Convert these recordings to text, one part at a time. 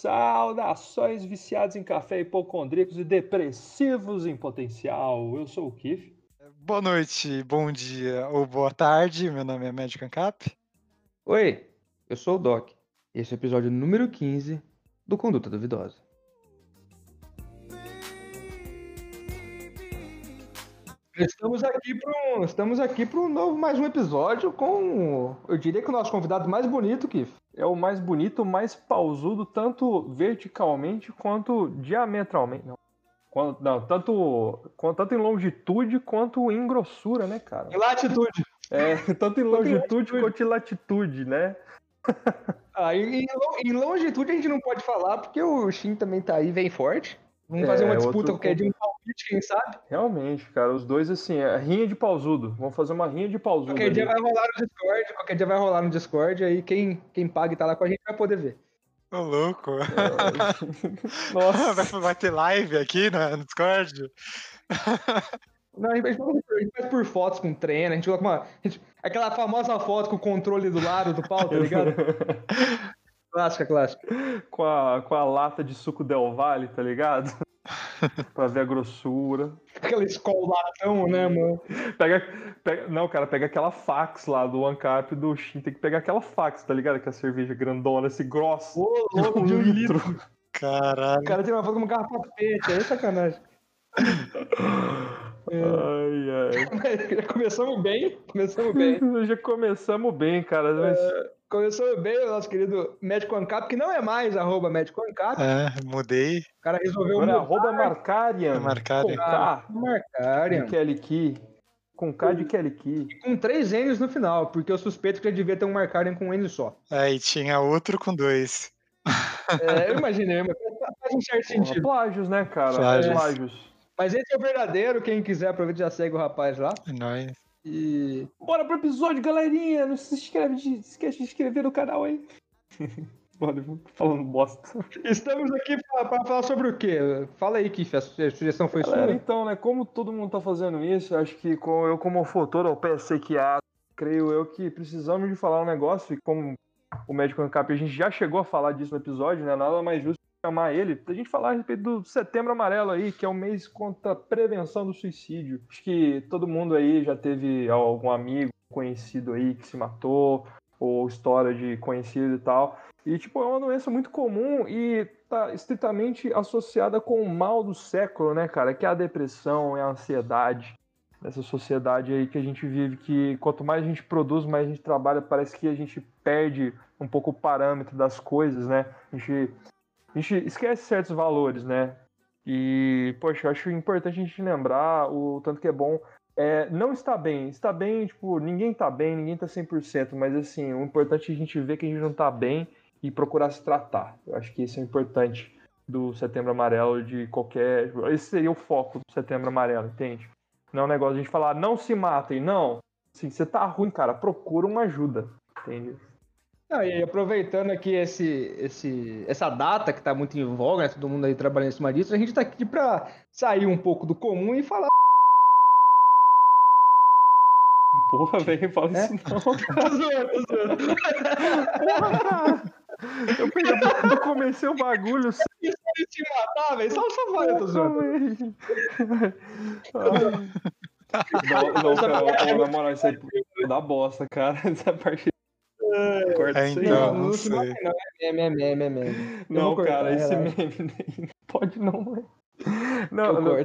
Saudações viciados em café, hipocondríacos e depressivos em potencial. Eu sou o Kif. Boa noite, bom dia ou boa tarde. Meu nome é Médico Ancap. Oi, eu sou o Doc. Esse é o episódio número 15 do Conduta Duvidosa. Estamos aqui para um, estamos aqui para um novo mais um episódio com, eu diria que o nosso convidado mais bonito, Kif. É o mais bonito, mais pausudo, tanto verticalmente quanto diametralmente. Não, quanto, não tanto, tanto em longitude quanto em grossura, né, cara? Em latitude. É, tanto em longitude quanto em latitude, né? ah, em, em, longitude a gente não pode falar, porque o Shin também tá aí, vem forte. Vamos fazer uma é, disputa outro... qualquer dia, um palpite, quem sabe? Realmente, cara, os dois, assim, é rinha de pausudo. Vamos fazer uma rinha de pausudo. Qualquer ali. dia vai rolar no Discord, qualquer dia vai rolar no Discord, aí quem, quem paga e tá lá com a gente vai poder ver. Ô, louco. É... Nossa. Vai, vai, ter live aqui no Discord? Não, a gente, faz por fotos com treino, a gente coloca uma. Gente, aquela famosa foto com o controle do lado do pau, tá ligado? Clássica, clássica. Com a, com a lata de suco Del Valle, tá ligado? Pra ver a grossura. Aquela escolatão, né, mano? Pega, pega, não, cara, pega aquela fax lá do ANCAP do Shin. Tem que pegar aquela fax, tá ligado? Que a cerveja grandona, esse grosso. Ô, louco, de um litro. Caralho. O cara tem uma foto com uma garrafa pet, aí é sacanagem. É. Ai, ai. Já começamos bem, começamos bem. Já começamos bem, cara. Mas... É, começou bem o nosso querido Médico Ancap, que não é mais arroba Médico Ancap. É, mudei. O cara resolveu Agora é arroba Marcarian. Marcarian. Com K. Marcarian. De Kelly Key. Com K de Kelly Key. E com três N's no final, porque eu suspeito que já devia ter um Marcarian com um N só. É, e tinha outro com dois. É, eu imaginei, mas faz um certo sentido. Plágios, né, cara? Plágios. Plágios. Mas esse é o verdadeiro. Quem quiser, aproveita e já segue o rapaz lá. É nóis. E. Bora pro episódio, galerinha! Não se inscreve, de, esquece de inscrever no canal aí. Bora, falando bosta. Estamos aqui para falar sobre o quê? Fala aí, Kiff, a sugestão foi Galera, sua. Então, né, como todo mundo tá fazendo isso, acho que eu, como fotor, ao PSQA, creio eu que precisamos de falar um negócio, e como o médico Ancap, a gente já chegou a falar disso no episódio, né? Nada mais justo chamar ele pra gente falar a respeito do Setembro Amarelo aí, que é o mês contra a prevenção do suicídio. Acho que todo mundo aí já teve algum amigo conhecido aí que se matou, ou história de conhecido e tal. E, tipo, é uma doença muito comum e tá estritamente associada com o mal do século, né, cara? Que é a depressão, é a ansiedade. Nessa sociedade aí que a gente vive, que quanto mais a gente produz, mais a gente trabalha, parece que a gente perde um pouco o parâmetro das coisas, né? A gente a gente esquece certos valores, né? E, poxa, eu acho importante a gente lembrar o tanto que é bom. É, não está bem, está bem, tipo, ninguém está bem, ninguém está 100%, mas assim, o importante é a gente ver que a gente não está bem e procurar se tratar. Eu acho que isso é importante do Setembro Amarelo, de qualquer. Esse seria o foco do Setembro Amarelo, entende? Não é um negócio de a gente falar, não se matem, não. Assim, você tá ruim, cara, procura uma ajuda, entende? Não, e aproveitando aqui esse, esse, essa data que está muito em voga, né, todo mundo aí trabalhando em cima disso, a gente está aqui para sair um pouco do comum e falar. Porra, velho, fala é? isso não. tô zoando, tô zoando. Eu, peguei, eu comecei o bagulho. Eu te matar, velho. Só, só vai, eu tô zoando. Não, não, cara, na moral, isso aí dá bosta, cara. Essa parte Corta é, então, não, não, sei. Não, é meme, é meme, é meme. Não, cara, esse meme nem pode não. Não, não.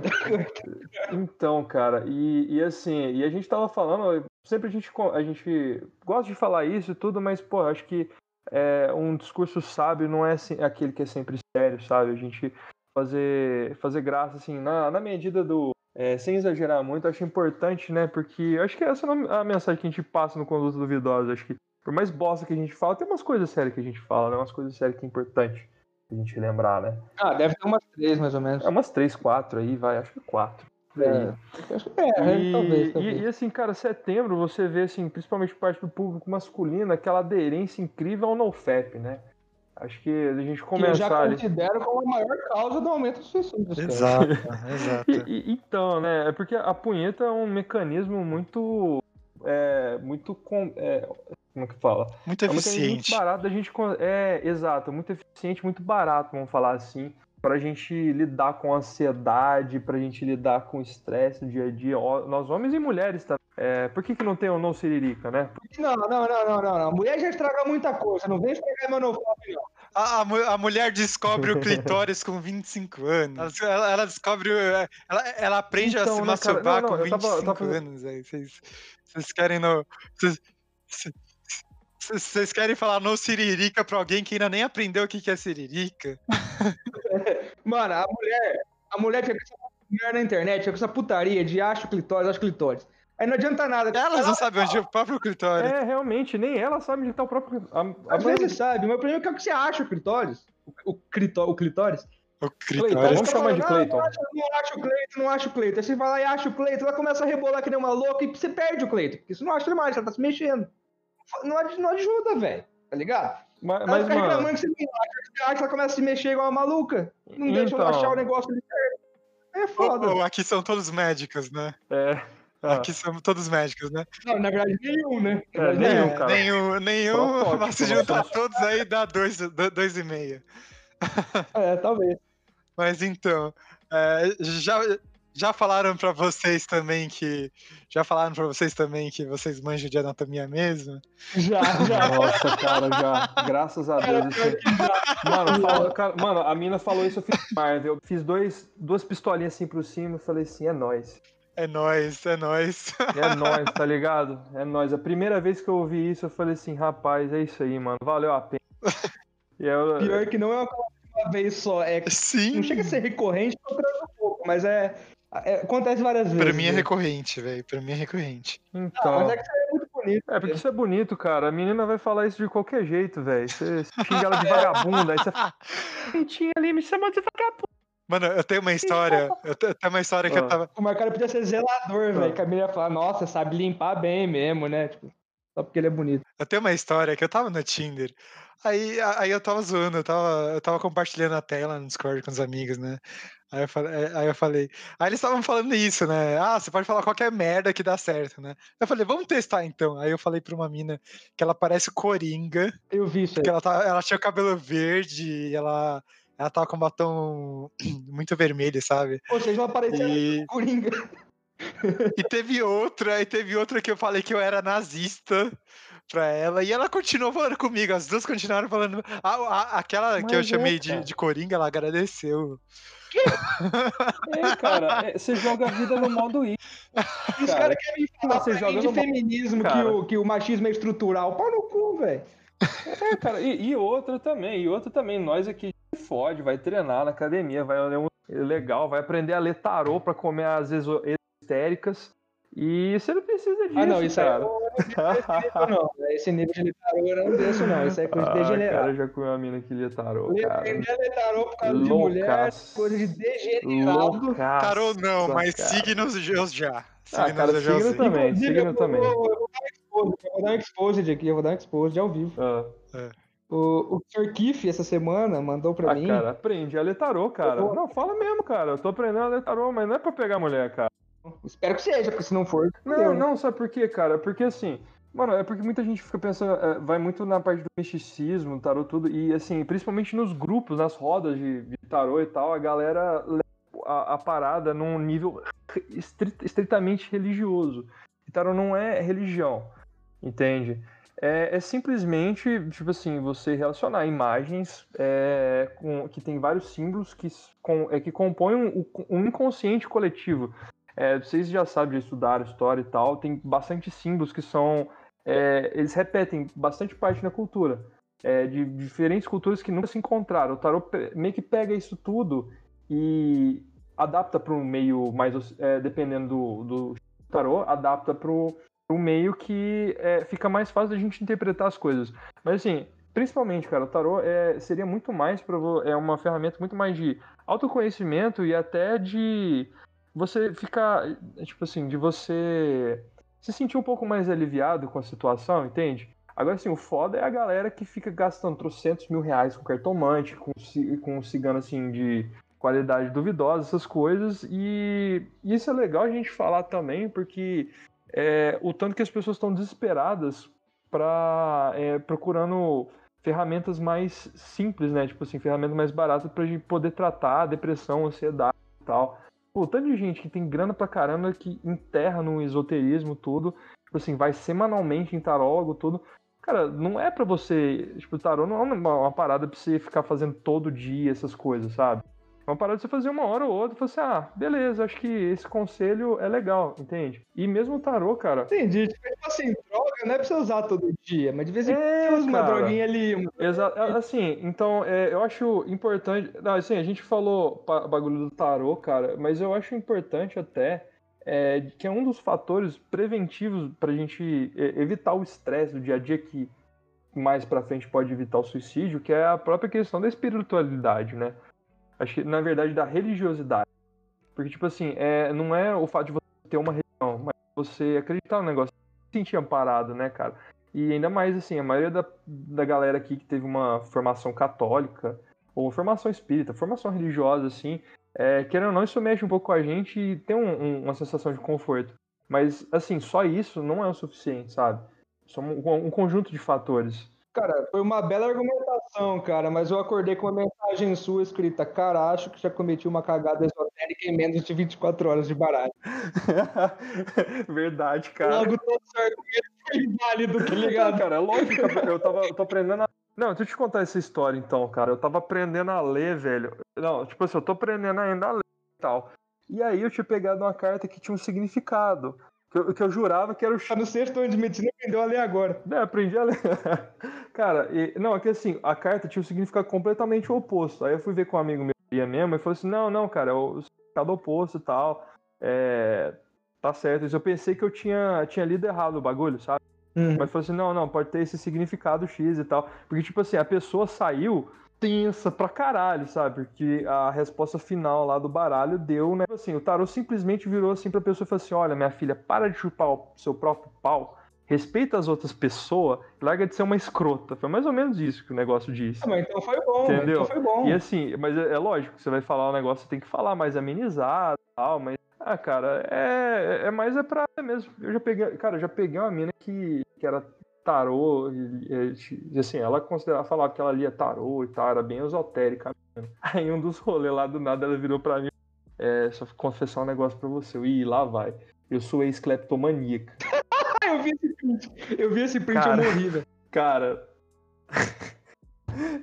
Então, cara, e, e assim, e a gente tava falando, sempre a gente, a gente gosta de falar isso e tudo, mas, pô, acho que é, um discurso sábio não é assim, aquele que é sempre sério, sabe? A gente fazer, fazer graça, assim, na, na medida do. É, sem exagerar muito, acho importante, né? Porque acho que essa é a mensagem que a gente passa no Conduto Duvidosa. Acho que por mais bosta que a gente fala, tem umas coisas sérias que a gente fala, né? Umas coisas sérias que é importante a gente lembrar, né? Ah, deve ter umas três, mais ou menos. É umas três, quatro aí, vai, acho que quatro. É, acho que é, e, talvez, talvez. E, e, assim, cara, setembro você vê, assim, principalmente parte do público masculino, aquela aderência incrível ao NoFap, né? Acho que a gente começar. Que eu já considero como a maior causa do aumento do suicídio. Exato, exato. E, e, então, né? É porque a punheta é um mecanismo muito é, muito com, é, como que fala? Muito É muito, eficiente. muito barato da gente. É, exato, muito eficiente, muito barato, vamos falar assim. Pra gente lidar com ansiedade, pra gente lidar com estresse no dia a dia. Nós, homens e mulheres, tá? É, por que, que não tem o não siririca, né? Não, não, não, não, não, não. Mulher já estraga muita coisa. Não vem estragar meu novo não. A, a mu- a mulher descobre o clitóris com 25 anos. Ela, ela- ela descobre. Ela, ela aprende a Então, se né, cara? masturbar Não, não, com eu tava- 25 eu tava- anos. aí. Vocês, vocês querem no. Vocês, querem falar no siririca pra alguém que ainda nem aprendeu o que que é siririca? Mano, a mulher, a mulher fica com essa mulher na internet, fica com essa putaria de acho clitóris, acho clitóris. Aí não adianta nada. Elas não sabem onde é o próprio clitóris. É, realmente, nem ela sabe onde tá o próprio. A, a Às vezes sabe, mas o problema é que é o que você acha o clitóris. O, o, clitó, o clitóris. O Cleiton, vamos chamar de Não, Cleiton. Não, acho, não acho o Cleiton, não acho o Cleiton. Aí você vai lá e acha o Cleiton, ela começa a rebolar que nem uma louca e você perde o Cleiton. Porque você não acha ele mais, ela tá se mexendo. Não, não ajuda, velho. Tá ligado? Mas, Ela mas fica mano. reclamando que você não acha, acha, ela começa a se mexer igual uma maluca. Não deixa ela Então. achar o negócio ali certo. É foda. Aqui são todos médicos, né? É. ah, Aqui são todos médicos, né? Não, na verdade, nenhum, né? É, nenhum, É, cara. Nenhum, nenhum Protótipo, mas se né? juntar todos aí dá dois, do- dois e meio. É, talvez. Mas então, é, já, já falaram pra vocês também que. Já falaram pra vocês também que vocês manjam de anatomia mesmo? Já, já. Nossa, cara, já. Graças a Deus. isso- Mano, fala- cara, mano, a mina falou isso, eu fiz Marvel. Eu fiz dois, duas pistolinhas assim por cima e falei assim, é nóis. É nóis, é nóis. É nóis, tá ligado? É nóis. A primeira vez que eu ouvi isso, eu falei assim, rapaz, é isso aí, mano. Valeu a pena. E eu, Pior que não é uma uma vez só. É, Sim. não chega a ser recorrente, um pouco, mas é, é- Acontece várias vezes. Pra mim é né? recorrente, velho. Pra mim é recorrente. Ah, Então. mas é que você é muito bonito. É, porque isso é bonito, cara. A menina vai falar isso de qualquer jeito, velho. Você xinga ela de vagabunda, aí você fala, ali, me chamou de vagabunda. Mano, eu tenho uma história. Eu te- eu tenho uma história que eu Ah. tava. O Marcaro podia ser zelador, velho. Que a menina ia falar, nossa, sabe limpar bem mesmo, né? Tipo, só porque ele é bonito. Eu tenho uma história que eu tava no Tinder. Aí, aí eu tava zoando, eu tava, eu tava compartilhando a tela no Discord com os amigos, né? Aí eu falei, aí eu falei. Aí eles estavam falando isso, né? Ah, você pode falar qualquer merda que dá certo, né? Eu falei, vamos testar então. Aí eu falei pra uma mina que ela parece coringa, Eu vi isso aí. que ela, tá, ela tinha o cabelo verde e ela, ela tava com batom muito vermelho, sabe? Ou seja, não apareceu E, Coringa. e teve outra, e teve outra que eu falei que eu era nazista pra ela, e ela continuou falando comigo, as duas continuaram falando. A, a- aquela que eu Mas é, chamei de, de Coringa, ela agradeceu. É, cara, é, você joga a vida no modo I. Os Cara, caras querem falar você joga de feminismo, que Cara. o, que o machismo é estrutural. Pau no cu, velho. É, cara, e, e outra também, e outra também, nós aqui fode, vai treinar na academia, vai ler um legal, vai aprender a ler tarô pra comer as exo- histéricas. E você não precisa disso, Ah, não, isso aí cara. não, não. Esse nível de letarô eu não desço, não. Isso é coisa de Ah, cara, degenerado. eu já comeu uma mina que lia tarô, cara. A ler tarô por causa de mulher, Loucaço. coisa de degenerado. Loucaço, Tarô não, mas cara. signos já. Ah, Signos cara, eu já signo usei. também, Inclusive, signo eu vou- também. Eu vou um eu vou dar um exposed aqui, eu vou dar um exposed ao vivo. Ah, O, o Sr. Kiff, essa semana, mandou pra ah, mim. cara, aprende a ler tarô, cara. Vou- Não, fala mesmo, cara. Eu tô aprendendo a ler tarô, mas não é pra pegar mulher, cara. Espero que seja, porque se não for. Não, fudeu. não, sabe por quê, cara? Porque assim, mano, é porque muita gente fica pensando, é, vai muito na parte do misticismo, tarô, tudo, e assim, principalmente nos grupos, nas rodas de, de tarô e tal, a galera leva a, a parada num nível estrit- estritamente religioso. E tarô não é religião, entende? É, é simplesmente, tipo assim, você relacionar imagens é, com, que tem vários símbolos que, com, é, que compõem um, um inconsciente coletivo. É, vocês já sabem, já estudaram história e tal, tem bastante símbolos que são. é, eles repetem bastante parte na cultura. é, de diferentes culturas que nunca se encontraram. O tarot meio que pega isso tudo e adapta para um meio mais. é, dependendo do, do tarot, adapta para um meio que é, fica mais fácil da gente interpretar as coisas. Mas assim, principalmente, cara, o tarot é, seria muito mais para é uma ferramenta muito mais de autoconhecimento e até de você ficar, tipo assim, de você se sentir um pouco mais aliviado com a situação, entende? Agora, assim, o foda é a galera que fica gastando trocentos mil reais com cartomante, com, com cigano, assim, de qualidade duvidosa, essas coisas, e isso é legal a gente falar também, porque é o tanto que as pessoas estão desesperadas para é, procurando ferramentas mais simples, né? Tipo assim, ferramentas mais baratas pra gente poder tratar a depressão, ansiedade e tal. Pô, tanto de gente que tem grana pra caramba que enterra no esoterismo tudo, tipo assim, vai semanalmente em tarólogo, tudo. Cara, não é para você. Tipo, tarô não é uma, uma, parada pra você ficar fazendo todo dia essas coisas, sabe? É uma parada de você fazer uma hora ou outra e falar assim, ah, beleza, acho que esse conselho é legal, entende? E mesmo o tarô, cara. Entendi. Tipo assim, droga não é pra você usar todo dia, mas de vez em quando é, você usa uma droguinha ali. Uma... Exato. Assim, então, é, eu acho importante. Não, assim, a gente falou bagulho do tarô, cara, mas eu acho importante até. É, que é um dos fatores preventivos para a gente é, evitar o estresse do dia a dia que mais para frente pode evitar o suicídio, que é a própria questão da espiritualidade, né? Acho que, na verdade, da religiosidade. Porque, tipo assim, é, não é o fato de você ter uma religião, mas você acreditar no negócio, se sentir amparado, né, cara? E ainda mais, assim, a maioria da, da galera aqui que teve uma formação católica, ou formação espírita, formação religiosa, assim, é, querendo ou não, isso mexe um pouco com a gente e tem um, um, uma sensação de conforto. Mas, assim, só isso não é o suficiente, sabe? São um, um conjunto de fatores. Cara, foi uma bela argumentação, cara, mas eu acordei com uma mensagem sua escrita: Cara, acho que já cometi uma cagada esotérica em menos de 24 horas de baralho. Verdade, cara. Logo todo argumentos foi válido, tá ligado? cara, é lógico, eu, tava, eu tô aprendendo a. Não, deixa eu te contar essa história então, cara. Eu tava aprendendo a ler, velho. Não, tipo assim, eu tô aprendendo ainda a ler e tal. E aí eu tinha pegado uma carta que tinha um significado. Que eu, que eu jurava que era o. Tá no sexto ano de medicina aprendeu a ler agora. É, aprendi a ler. Cara, e, não, é que assim, a carta tinha um significado completamente oposto. Aí eu fui ver com um amigo meu mesmo e falou assim: não, não, cara, é o significado oposto e tal. É. Tá certo. Eu pensei que eu tinha, tinha lido errado o bagulho, sabe? Uhum. Mas falou assim: não, não, pode ter esse significado X e tal. Porque, tipo assim, a pessoa saiu tensa pra caralho, sabe? Porque a resposta final lá do baralho deu, né? Assim, o tarô simplesmente virou assim pra pessoa e falou assim: olha, minha filha, para de chupar o seu próprio pau. Respeita as outras pessoas, larga de ser uma escrota. Foi mais ou menos isso que o negócio disse. Ah, mas então foi bom, entendeu? Então foi bom. E assim, mas é, é lógico, você vai falar um negócio, você tem que falar mais amenizado e tal, mas ah, cara, é, é, mais é pra mesmo. Eu já peguei, cara, eu já peguei uma mina que, que era tarô, e, e, assim, ela considerava, falava que ela lia tarô e tal, era bem esotérica. Aí um dos rolês lá do nada, ela virou pra mim, é, só confessar um negócio pra você, e lá vai, eu sou ex-cleptomaníaca. eu vi esse print, eu vi esse print, cara, eu morri, velho. Cara...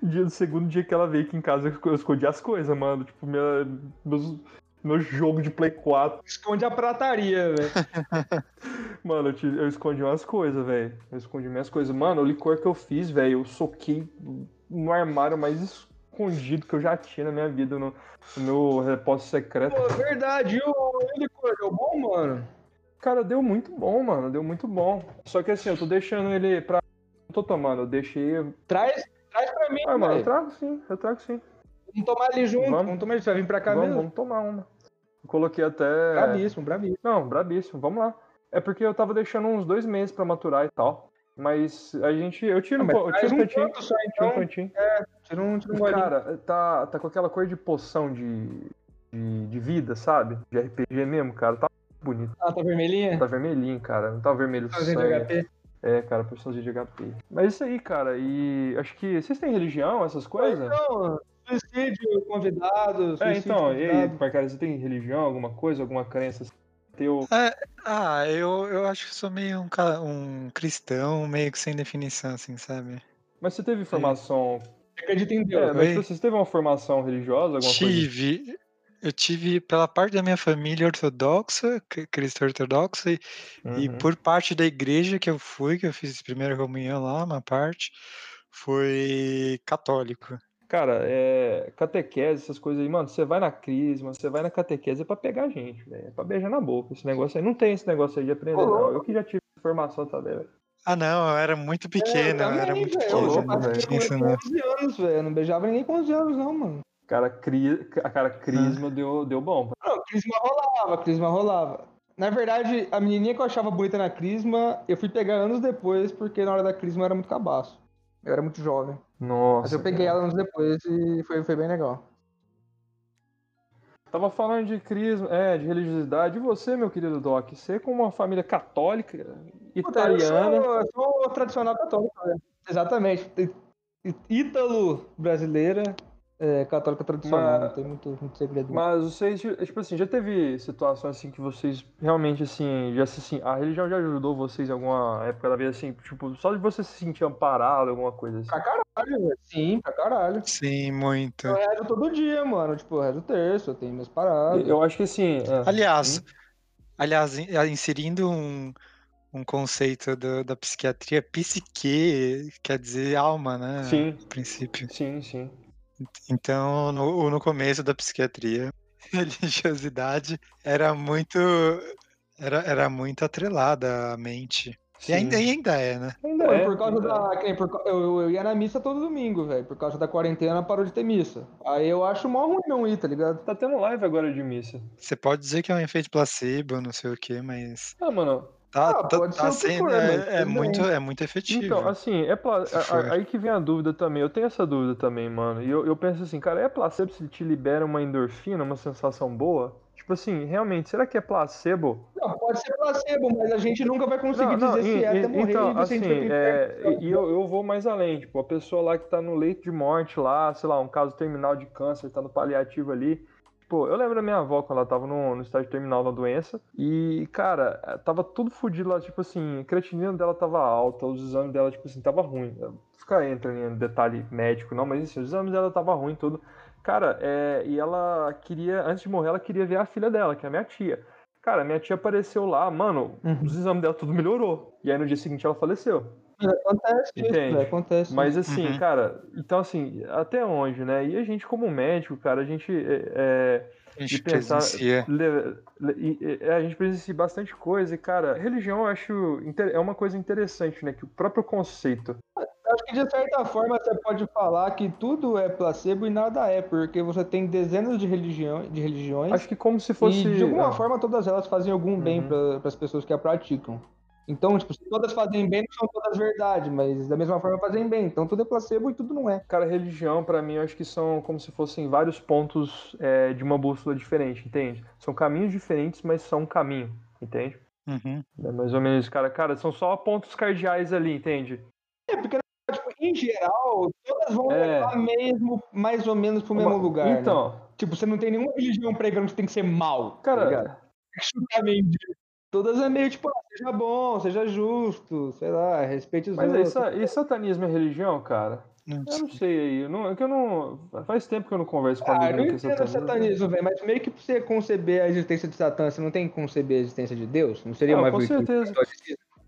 dia do segundo dia que ela veio aqui em casa, eu escondi as coisas, mano. Tipo, minha, meus, meu jogo de Play 4. Esconde a prataria, velho. Mano, eu, te, eu, escondi umas coisas, velho. Eu escondi minhas coisas. Mano, o licor que eu fiz, velho, eu soquei no armário mais escondido que eu já tinha na minha vida, no, no repósito secreto. Pô, verdade. E o, o licor deu bom, mano? Cara, deu muito bom, mano. Deu muito bom. Só que assim, eu tô deixando ele pra. Não tô tomando, eu deixei. Traz, traz pra mim, Ah, mano, eu trago sim, eu trago sim. Vamos tomar ali junto, vamos, vamos tomar, você vai vir pra cá vamos, mesmo? Vamos tomar uma. Eu coloquei até. Brabíssimo, brabíssimo. Não, brabíssimo, vamos lá. É porque eu tava deixando uns dois meses pra maturar e tal. Mas a gente. Eu tiro, ah, um, eu tiro um cantinho. Só, então. um cantinho. É, tira um, tira um Cara, tá, tá com aquela cor de poção de, de, de, vida, sabe? De RPG mesmo, cara. Tá bonito. Ah, tá vermelhinha? Tá vermelhinho, cara. Não tá vermelho tá sangue. É, cara, poçãozinha de HP. Mas isso aí, cara. E acho que. Vocês têm religião, essas coisas? Não, suicídio convidado. Suicídio é, então, convidado. e aí, Parcara, você tem religião, alguma coisa, alguma crença teu. É, ah, eu, eu acho que sou meio um, um cristão, meio que sem definição, assim, sabe? Mas você teve formação. É. Acredita em Deus. É, mas você teve uma formação religiosa, alguma tive, coisa? Eu tive, pela parte da minha família ortodoxa, cristã ortodoxa, e, uhum. e por parte da igreja que eu fui, que eu fiz primeira comunhão lá, uma parte, foi católico. Cara, é, catequese, essas coisas aí, mano, você vai na crisma, você vai na catequese é pra pegar gente, velho. É pra beijar na boca. Esse negócio aí. Não tem esse negócio aí de aprender, não. Eu que já tive formação também, velho. Ah, não, eu era muito pequeno, é, eu, era muito pequeno. Eu, eu, com 11 anos, velho. Não beijava ninguém com 11 anos, não, mano. Cara, cri... a cara, crisma ah. deu, deu bom. Não, crisma rolava, crisma rolava. Na verdade, a menininha que eu achava bonita na crisma, eu fui pegar anos depois, porque na hora da crisma eu era muito cabaço. Eu era muito jovem. Nossa. Mas eu peguei ela anos depois e foi, foi bem legal. Tava falando de crisma, é, de religiosidade. E você, meu querido Doc, você como uma família católica, italiana. Eu sou, eu sou tradicional católico, né? Exatamente. Ítalo brasileira, é, católica tradicional, mas, não tem muito, muito segredo. Mas vocês, tipo assim, já teve situações assim que vocês realmente, assim, já se assim, a religião já ajudou vocês em alguma época da vida, assim, tipo, só de você se sentir amparado, alguma coisa assim? Pra caralho, velho. Sim, pra caralho. Sim, muito. Eu rezo todo dia, mano. Tipo, eu rezo o terço, eu tenho minhas paradas. Eu acho que assim. É. Aliás, hum? aliás, inserindo um um conceito do, da psiquiatria, psique quer dizer alma, né? Sim. No princípio. Sim, sim. Então, no, no começo da psiquiatria, a religiosidade era muito era, era muito atrelada à mente. E ainda, e ainda é, né? Ainda é. Por causa da. É. Por, eu, eu ia na missa todo domingo, velho. Por causa da quarentena parou de ter missa. Aí eu acho mó ruim não ir, tá ligado? Tá tendo live agora de missa. Você pode dizer que é um efeito placebo, não sei o quê, mas. Ah, mano, Tá, ah, tá, tá sendo, é, é muito, é muito efetivo. Então, assim, é pla... aí que vem a dúvida também. Eu tenho essa dúvida também, mano. E eu, eu penso assim, cara, é placebo se te libera uma endorfina, uma sensação boa? Tipo assim, realmente, será que é placebo? Não, pode ser placebo, mas a gente nunca vai conseguir não, dizer não, se é até morrer. Então, assim, é, e eu, eu vou mais além. Tipo, a pessoa lá que tá no leito de morte lá, sei lá, um caso terminal de câncer, tá no paliativo ali Pô, eu lembro da minha avó quando ela tava no, no estágio terminal da doença. E, cara, eh, tava tudo fodido lá, tipo assim, a creatinina dela tava alta, os exames dela, tipo assim, tava ruim. Ficar entrando em detalhe médico, não, mas assim, os exames dela tava ruim tudo. Cara, é, e ela queria, antes de morrer, ela queria ver a filha dela, que é a minha tia. Cara, minha tia apareceu lá, mano, uhum. os exames dela tudo melhorou. E aí no dia seguinte ela faleceu. Acontece isso, Entende? acontece. Mas assim, uhum. cara, então assim, até onde, né? E a gente, como médico, cara, a gente. É, a gente pensar, a gente presencia bastante coisa, e, cara, religião eu acho é uma coisa interessante, né? Que o próprio conceito. Acho que de certa forma você pode falar que tudo é placebo e nada é, porque você tem dezenas de, religião, de religiões. Acho que como se fosse. E de alguma ah. forma todas elas fazem algum bem uhum. para as pessoas que a praticam. Então, tipo, se todas fazem bem, não são todas verdade, mas da mesma forma fazem bem. Então tudo é placebo e tudo não é. Cara, religião, para mim, eu acho que são como se fossem vários pontos é, de uma bússola diferente, entende? São caminhos diferentes, mas são um caminho, entende? Uhum. É mais ou menos, cara. Cara, são só pontos cardeais ali, entende? É, porque tipo, em geral, todas vão é... levar mesmo, mais ou menos pro mesmo lugar. Né? Então. Né? Tipo, você não tem nenhuma religião pregando que tem que ser mal. Tá cara. Tá Todas é meio tipo, ah, seja bom, seja justo, sei lá, respeite os Mas outros. Mas e satanismo é religião, cara? Não eu não sei aí. Não, é que eu não. Faz tempo que eu não converso com ah, alguém que é satanismo. satanismo, velho. Mas meio que pra você conceber a existência de Satã, você não tem que conceber a existência de Deus? Não seria não, uma com certeza.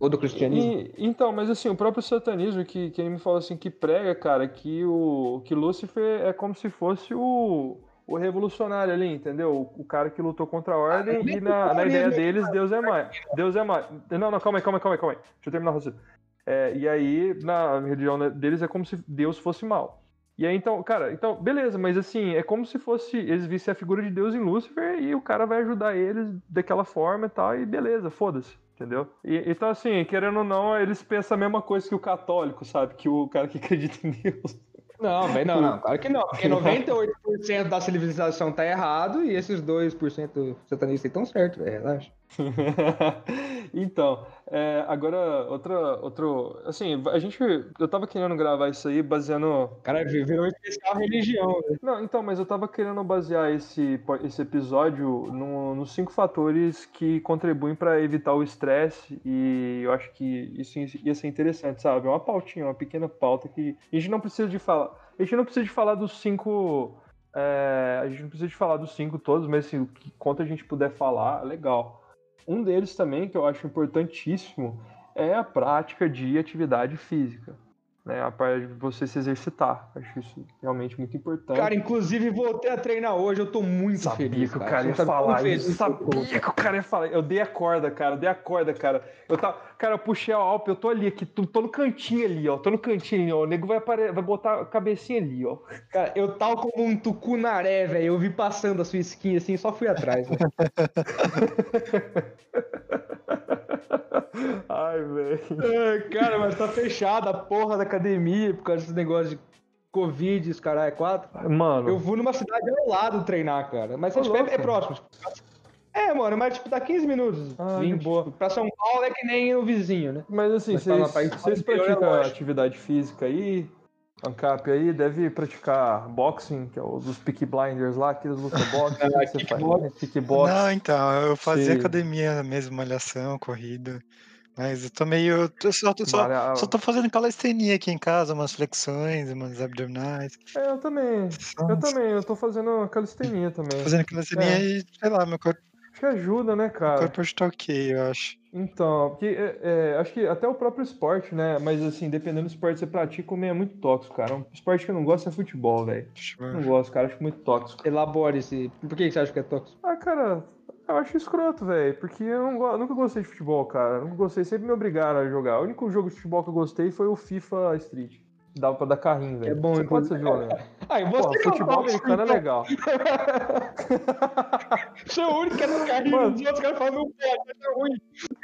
Ou do cristianismo? E, então, mas assim, o próprio satanismo que, que ele me fala assim, que prega, cara, que o que Lúcifer é como se fosse o o revolucionário ali, entendeu? O, cara que lutou contra a ordem ah, e na, na ideia deles, Deus é mais. Deus é mais. Não, não, calma aí, calma aí, calma aí, calma aí. Deixa eu terminar o raciocínio. É, e aí, na religião deles, é como se Deus fosse mal. E aí, então, cara, então, beleza, mas assim, é como se fosse, eles vissem a figura de Deus em Lúcifer e o cara vai ajudar eles daquela forma e tal, e beleza, foda-se, entendeu? E, então, assim, querendo ou não, eles pensam a mesma coisa que o católico, sabe? Que o cara que acredita em Deus. Não, bem, não, não, claro que não. Porque 98% da civilização tá errado e esses 2% satanistas estão certos, velho, relaxa. então, é, agora, outra, outro. Assim, a gente. Eu tava querendo gravar isso aí baseando. Cara, virou especial religião, né? Não, então, mas eu tava querendo basear esse, esse episódio no, nos cinco fatores que contribuem para evitar o estresse e eu acho que isso ia ser interessante, sabe? Uma pautinha, uma pequena pauta que a gente não precisa de falar. A gente não precisa de falar dos cinco. É, a gente não precisa de falar dos cinco todos, mas assim, o que quanto a gente puder falar, legal. Um deles também, que eu acho importantíssimo, é a prática de atividade física né, a parte de você se exercitar. Acho isso realmente muito importante. Cara, inclusive voltei a treinar hoje, eu tô muito sabia feliz. que o cara ia falar isso. Sabia que o cara ia falar. Eu dei a corda, cara, eu dei a corda, cara. Eu tava, cara, eu puxei a Alp, eu tô ali, aqui, tô, tô no cantinho ali, ó. Tô no cantinho ó. O nego vai, apare... vai botar a cabecinha ali, ó. Cara, eu tava como um tucunaré, velho. Eu vi passando a sua skin assim, só fui atrás. Ai, velho. É, cara, mas tá fechada a porra da academia por causa desse negócio de Covid, os caras é quatro. Mano, Eu vou numa cidade ao lado treinar, cara. Mas Ô, tipo, é, é próximo. tipo, É, mano, mas tipo, dá 15 minutos. Ah, 20. de boa. Tipo, pra São Paulo é que nem o vizinho, né? mas assim, Mas vocês pra ir pra vocês interior é praticam atividade física aí? Ancap aí, deve praticar boxing, que é o dos Peaky Blinders lá, aqueles luta boxe, Ah, o que você faz? Kickbox. Não, então, eu fazia Sim. academia mesmo, malhação, corrida. Mas eu tô meio. Eu só, tô- só, só tô fazendo calistenia aqui em casa, umas flexões, umas abdominais. É, eu também. Só Eu também, eu tô fazendo calistenia também. fazendo calistenia É. e, sei lá, meu corpo, Acho que ajuda, né, cara? corpo hoje tá ok, eu acho. Então, porque é, é, acho que até o próprio esporte, né? Mas assim, dependendo do esporte que você pratica, o meio é muito tóxico, cara. Um esporte que eu não gosto é futebol, velho. Eu Não gosto, cara. Acho muito tóxico. Elabore esse. Por que você acha que é tóxico? Ah, cara, eu acho escroto, velho. Porque eu não go- nunca gostei de futebol, cara. Nunca gostei, sempre me obrigaram a jogar. O único jogo de futebol que eu gostei foi o FIFA Street. Dava pra dar carrinho, velho. É bom, Você pode ser violento. Ah, e você Pô, é futebol americano é então. legal. Sou o único que é no carrinho, Mano. os outros caras falam, não pode, é ruim.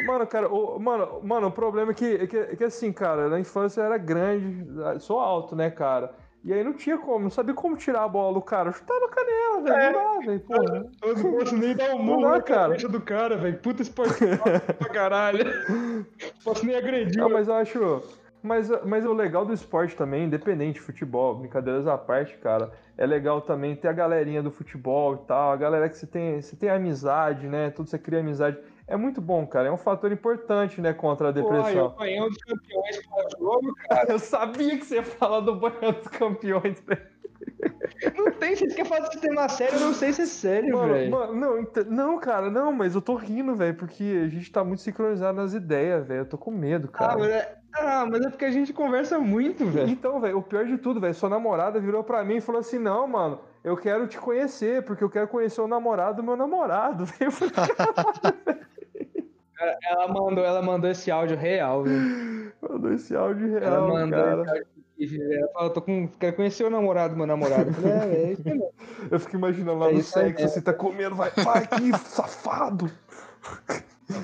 Mano, cara, o, mano, mano, o problema é que, é que, é que assim, cara, na infância eu era grande, sou alto, né, cara? E aí não tinha como, não sabia como tirar a bola do cara. Eu chutava a canela, velho. É. Não dá, velho. Porra. Eu não posso nem dar um Não murro na cara. cabeça do cara, velho. Puta esporte pra caralho. Posso nem agredir. Não, mas eu acho. Mas, mas o legal do esporte também, independente de futebol, brincadeiras à parte, cara, é legal também ter a galerinha do futebol e tal, a galera que você tem, você tem amizade, né? Tudo você cria amizade. É muito bom, cara. É um fator importante, né, contra a Pô, depressão. apanhei um dos campeões para jogo, Eu sabia que você ia falar do banho dos campeões, velho. Não tem, vocês querem fazer sistema sério, eu não sei se é sério, velho. não, não, cara, não, mas eu tô rindo, velho, porque a gente tá muito sincronizado nas ideias, velho. Eu tô com medo, Ah cara. mas, é... ah, mas é porque a gente conversa muito, velho. Então, velho, o pior de tudo, velho, sua namorada virou pra mim e falou assim: não, mano, eu quero te conhecer, porque eu quero conhecer o namorado do meu namorado, velho. Eu falei, Ela mandou, ela mandou esse áudio real, velho. mandou esse áudio Ela real, mandou cara. esse áudio Ela falou, tô com... quero conhecer o namorado do meu namorado. Eu falei, é, é isso mesmo. Eu fico imaginando lá É no sexo, mesmo. você tá comendo, vai, vai aqui, safado.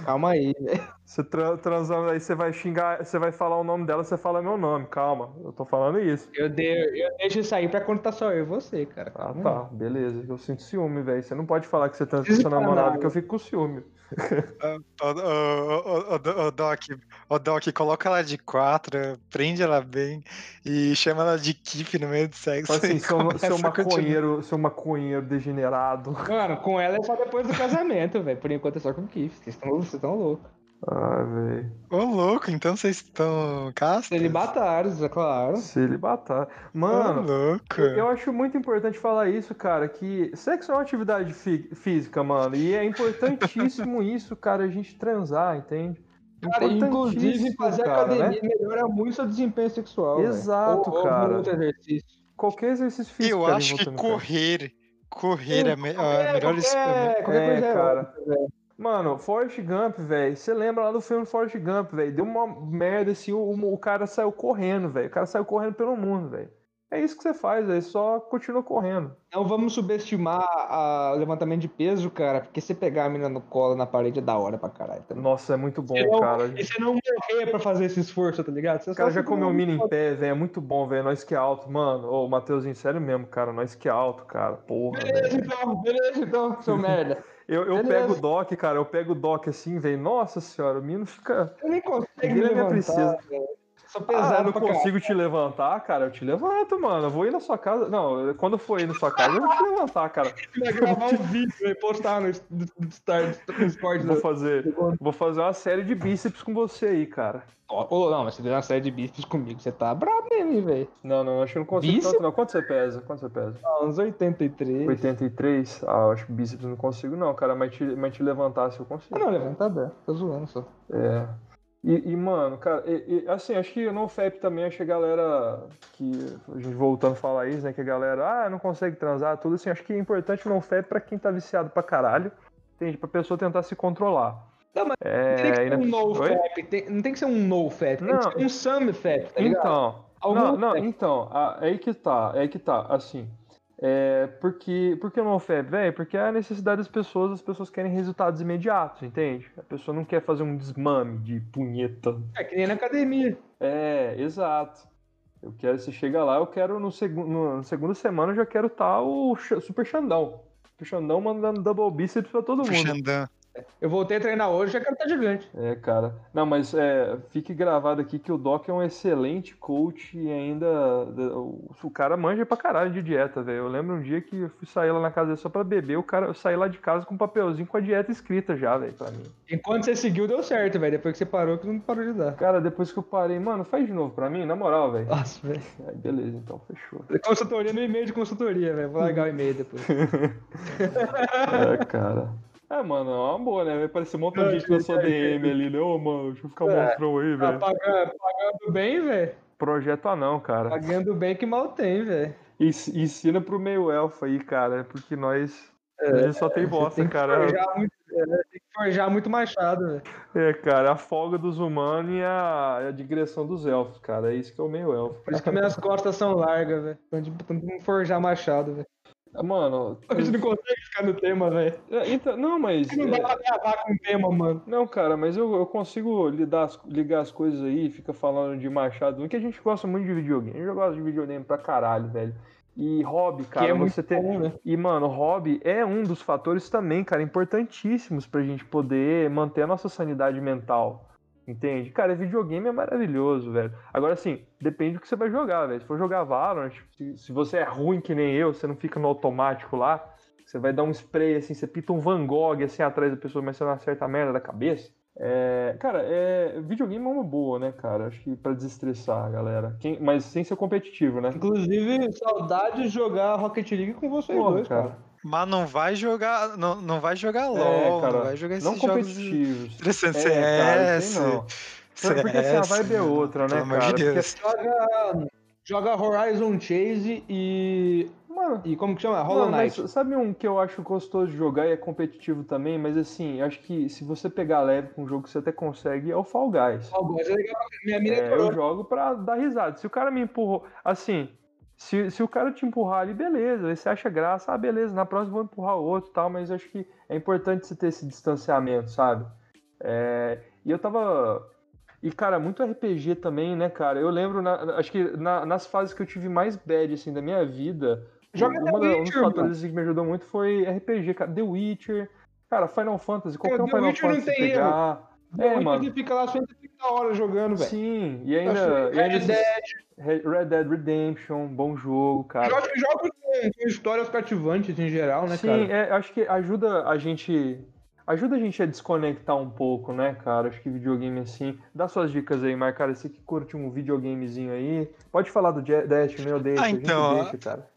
Calma aí, velho. Você tra transando aí, você vai xingar, você vai falar o nome dela, você fala meu nome, calma. Eu tô falando isso. Eu, de... eu deixo isso aí pra quando tá só eu e você, cara. Ah, Calma tá, beleza. Eu sinto ciúme, velho. Você não pode falar que você tá com seu namorado, que eu fico com ciúme. Ô, ô, Doc, ô, Doc, coloca ela de quatro, prende ela bem e chama ela de Kip no meio do sexo. Assim, seu, seu maconheiro, seu maconheiro degenerado. Mano, com ela é só depois do casamento, velho. Por enquanto é só com o Kiff. Vocês estão loucos. Ah, velho. Ô, louco, então vocês estão castos? Celibatários, é claro. Celibatar. Ô, Mano, louco. eu, acho muito importante falar isso, cara, que sexo é uma atividade fi- física, mano. E é importantíssimo isso, cara, a gente transar, entende? Cara, inclusive fazer cara, né? academia melhora muito seu desempenho sexual. Exato, ou, cara. Ou exercício. Qualquer exercício físico. Eu cara, acho que correr, correr é a, me- a Qualquer- melhor es- qualquer, qualquer É, coisa é cara. ótima, velho. Mano, Forrest Gump, velho. Você lembra lá do filme Forrest Gump, velho? Deu uma merda assim, o, o cara saiu correndo, velho. O cara saiu correndo pelo mundo, velho. É isso que você faz, velho. Só continua correndo. Não vamos subestimar o levantamento de peso, cara, porque você pegar a menina no colo na parede é da hora pra caralho. Também. Nossa, é muito bom, não- cara. E você não morrer pra fazer esse esforço, tá ligado? Você O cara já comeu no- mina em pé, velho. É muito bom, velho. Nós que é alto, mano. Ô, Matheusinho, sério mesmo, cara. Nós que é alto, cara. Porra, Beleza, velho. então, beleza, então, seu merda. Eu, eu pego o doc, cara. Eu pego o doc assim, velho. Nossa senhora, o menino fica. Eu nem consigo me Vira minha princesa. velho. Sou Ah, eu pesado não pra consigo te levantar, cara. Eu te levanto, mano. Eu vou ir na sua casa. Não, quando eu for ir na sua casa, eu vou te levantar, cara. Vai gravar um vídeo e postar no, Discord. Vou fazer, vou fazer uma série de bíceps com você aí, cara. Ô, não, mas você deu uma série de bíceps comigo, você tá brabo mesmo, velho. Não, não, acho que eu não consigo Bíceps? tanto, não. Quanto você pesa? Quanto você pesa? Ah, uns 83. 83? Ah, eu acho que bíceps eu não consigo, não, cara. Mas te, mas te levantar se eu Ah, consigo. não, levanta dá. Tô zoando só. É. E, e, mano, cara, e- e, assim, acho que no FEP também, acho que a galera que. A gente voltando a falar isso, né? Que a galera, ah, não consegue transar, tudo assim. Acho que é importante no FEP pra quem tá viciado pra caralho. Entende? Pra pessoa tentar se controlar. Não, mas é, Não tem que ser um no fap, tem- não tem que ser um no fap, tem Não. que ser um some fap, tá ligado? Então, Algum não, não, fap. então, é aí que tá, é aí que tá, assim. É, porque, por que não FEP, velho? Porque é a necessidade das pessoas, as pessoas querem resultados imediatos, entende? A pessoa não quer fazer um desmame de punheta. É que nem na academia. É, exato. Eu quero, se chega lá, eu quero no, segu, no, no segunda semana eu já quero estar tá o Super Xandão. Super Xandão mandando double bíceps pra todo mundo. Xandão. Eu voltei a treinar hoje, já quero estar gigante. É, cara. Não, mas é, fique gravado aqui que o Doc é um excelente coach e ainda. O, cara manja pra caralho de dieta, velho. Eu lembro um dia que eu fui sair lá na casa só pra beber, o cara, eu saí lá de casa com um papelzinho com a dieta escrita já, velho, pra mim. Enquanto você seguiu, deu certo, velho. Depois que você parou, que não parou de dar. Cara, depois que eu parei, mano, faz de novo pra mim, na moral, velho. Nossa, velho. Beleza, então, fechou. Consultoria no e-mail de consultoria, velho. Vou largar o e-mail depois. é, cara. É, mano, é uma boa, né? Vai parecer um monte de gente na sua DM ali, né? Ô, mano, deixa eu ficar é, monstrão aí, velho. Tá pagando, pagando bem, velho. Projeto anão, cara. Pagando bem que mal tem, velho. Ensina pro meio elfo aí, cara, porque nós. É, a gente só tem bosta, tem cara. Muito, é, tem que forjar muito machado, velho. É, cara, a folga dos humanos e a, a digressão dos elfos, cara. É isso que é o meio elfo. Por isso que minhas costas são largas, velho. Tanto forjar machado, velho. Mano. A gente não consegue ficar no tema, velho. É, então, não, mas. Não dá pra gravar com o tema, mano. Não, cara, mas eu, eu consigo lidar, ligar as coisas aí, fica falando de Machado. Que a gente gosta muito de videogame. A gente gosta de videogame pra caralho, velho. E hobby, cara, é você ter. Bom, né? E, mano, hobby é um dos fatores também, cara, importantíssimos pra gente poder manter a nossa sanidade mental. Entende? Cara, videogame é maravilhoso, velho. Agora, assim, depende do que você vai jogar, velho. Se for jogar Valorant, se, se você é ruim que nem eu, você não fica no automático lá, você vai dar um spray, assim, você pita um Van Gogh, assim, atrás da pessoa, mas você não acerta a merda da cabeça. É, cara, é, videogame é uma boa, né, cara? Acho que pra desestressar, galera. Quem, mas sem ser competitivo, né? Inclusive, saudade de jogar Rocket League com vocês Porra, dois, cara. cara. Mas não vai jogar, não, não vai jogar é, LOL, é, cara, não vai jogar esses não competitivos. CS. É, cara, não. CS, porque assim, a vibe é outra, né, cara? De Deus. Joga, joga Horizon Chase e Mano, e como que chama? Hollow Knight. sabe um que eu acho gostoso de jogar e é competitivo também, mas assim, acho que se você pegar leve com um jogo que você até consegue, é o Fall Guys. Fall Guys é legal, minha mina é, Eu jogo pra dar risada. Se o cara me empurrou, assim, se, se o cara te empurrar ali, beleza. Aí você acha graça, ah, beleza, na próxima eu vou empurrar o outro tal, mas acho que é importante você ter esse distanciamento, sabe? É, e eu tava. E, cara, muito RPG também, né, cara? Eu lembro, na, acho que na, nas fases que eu tive mais bad, assim, da minha vida, Joga uma, Witcher, um dos fatores que me ajudou muito foi RPG, cara. The Witcher, cara, Final Fantasy, qualquer um Final Witcher Fantasy pegar. Erro. É, mano. Você fica lá 130 horas jogando, velho. Sim, e ainda. Red, ainda Dead. Red Dead Redemption, bom jogo, cara. Eu acho que jogos com histórias cativantes em geral, né, Sim, cara? Sim, é, acho que ajuda a gente. Ajuda a gente a desconectar um pouco, né, cara? Acho que videogame assim. Dá suas dicas aí, Mar, cara. Você que curte um videogamezinho aí. Pode falar do Destiny, meu Deus. Ah, então. Deixa, cara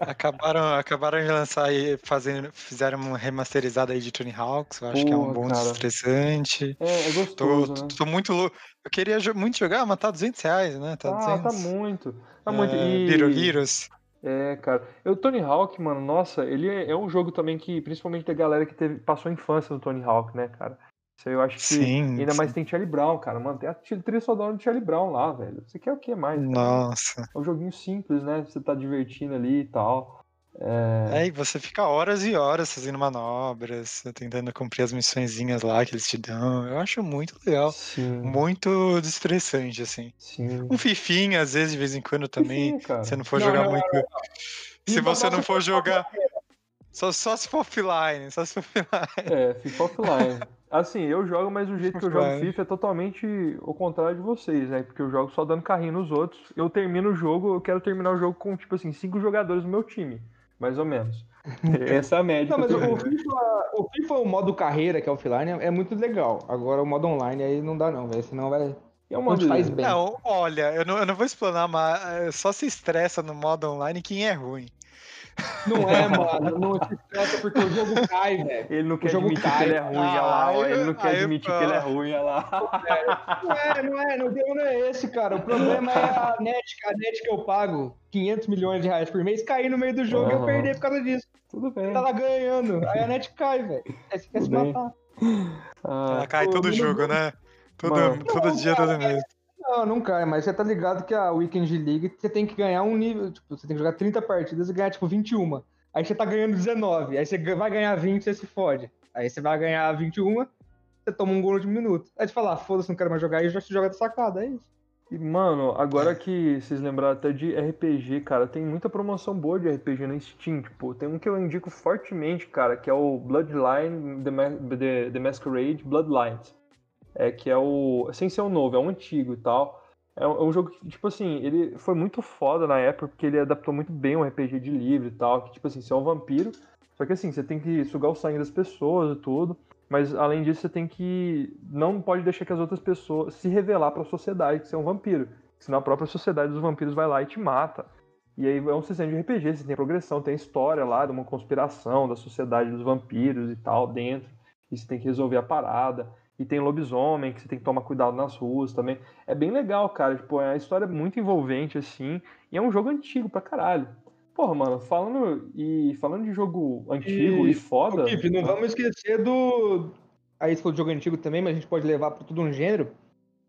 acabaram, acabaram de lançar aí, fazendo, fizeram uma remasterizada aí de Tony Hawks, eu acho Porra, que é um bom desestressante. É, é gostoso, tô, né? tô, muito louco. Eu queria muito jogar, mas tá 200 reais, né? Tá, ah, 200. tá muito. Tá é, muito. E... Little Heroes. É, cara. O Tony Hawk, mano, nossa, ele é, é, um jogo também que, principalmente da galera que teve, passou a infância no Tony Hawk, né, cara? Isso aí eu acho que. Sim, ainda sim. mais tem Charlie Brown, cara. Mano, tem a trilha sonora do Charlie Brown lá, velho. Você quer o que mais? Cara? Nossa. É um joguinho simples, né? Você tá divertindo ali e tal. É... é, e você fica horas e horas fazendo manobras, tentando cumprir as missõezinhas lá que eles te dão. Eu acho muito legal. Sim. Muito destressante, assim. Sim. Um fifinho, às vezes, de vez em quando também. Fifinho, se não for não, jogar não, muito. Não, se você não for jogar. Só, só se for offline, só se for offline. É, fica offline. Assim, eu jogo, mas o jeito que eu jogo FIFA é totalmente o contrário de vocês, né? Porque eu jogo só dando carrinho nos outros. Eu termino o jogo, eu quero terminar o jogo com, tipo assim, cinco jogadores no meu time. Mais ou menos. Essa é a média. Não, mas o FIFA, o FIFA, o modo carreira, que é offline, é muito legal. Agora o modo online aí não dá, não, velho. Senão vai. É um modo faz bem. Não, olha, eu não, eu não vou explanar, mas eh, só se estressa no modo online quem é ruim. Não é, mano. Não se estressa porque o jogo cai, velho. Ele não quer admitir cai. que ele é ruim, olha lá. Ó, ele não quer admitir que ele é ruim, olha lá. Não é, não é. O problema não é esse, cara. O problema é a net, a net que eu pago 500 milhões de reais por mês cair no meio do jogo uhum. e eu perder por causa disso. Tudo bem. Tava ganhando. Aí a net cai, velho. Aí você quer se matar. Ah, Ela cai todo jogo, né? Todo, todo dia, todo mês. Não, não cai, mas você tá ligado que a Weekend League você tem que ganhar um nível, tipo, você tem que jogar 30 partidas e ganhar, tipo, 21. Aí você tá ganhando 19, aí você vai ganhar 20 e você se fode. Aí você vai ganhar 21, você toma um gol de um minuto. Aí você fala, ah, foda-se, não quero mais jogar, aí já se joga de sacada, é isso. E, mano, agora que vocês lembraram até de RPG, cara, tem muita promoção boa de RPG no Steam, tipo, tem um que eu indico fortemente, cara, que é o Bloodline The, Ma The, The Masquerade Bloodlines. É, que é o. Sem ser o novo, é um antigo e tal. É um, é um, jogo que, tipo assim, ele foi muito foda na época, porque ele adaptou muito bem um RPG de livro e tal, que, tipo assim, você é um vampiro, só que assim, você tem que sugar o sangue das pessoas e tudo. Mas além disso, você tem que. Não pode deixar que as outras pessoas se revelar para a sociedade que você é um vampiro. Senão a própria sociedade dos vampiros vai lá e te mata. E aí é um sistema de RPG, você tem progressão, tem história lá de uma conspiração da sociedade dos vampiros e tal dentro. E você tem que resolver a parada. E tem lobisomem, que você tem que tomar cuidado nas ruas também. É bem legal, cara. Tipo, é uma história muito envolvente, assim. E é um jogo antigo pra caralho. Porra, mano, falando, e, falando de jogo antigo e, e foda. Ô, Kip, não vamos esquecer do. Aí você falou de jogo antigo também, mas a gente pode levar para tudo um gênero.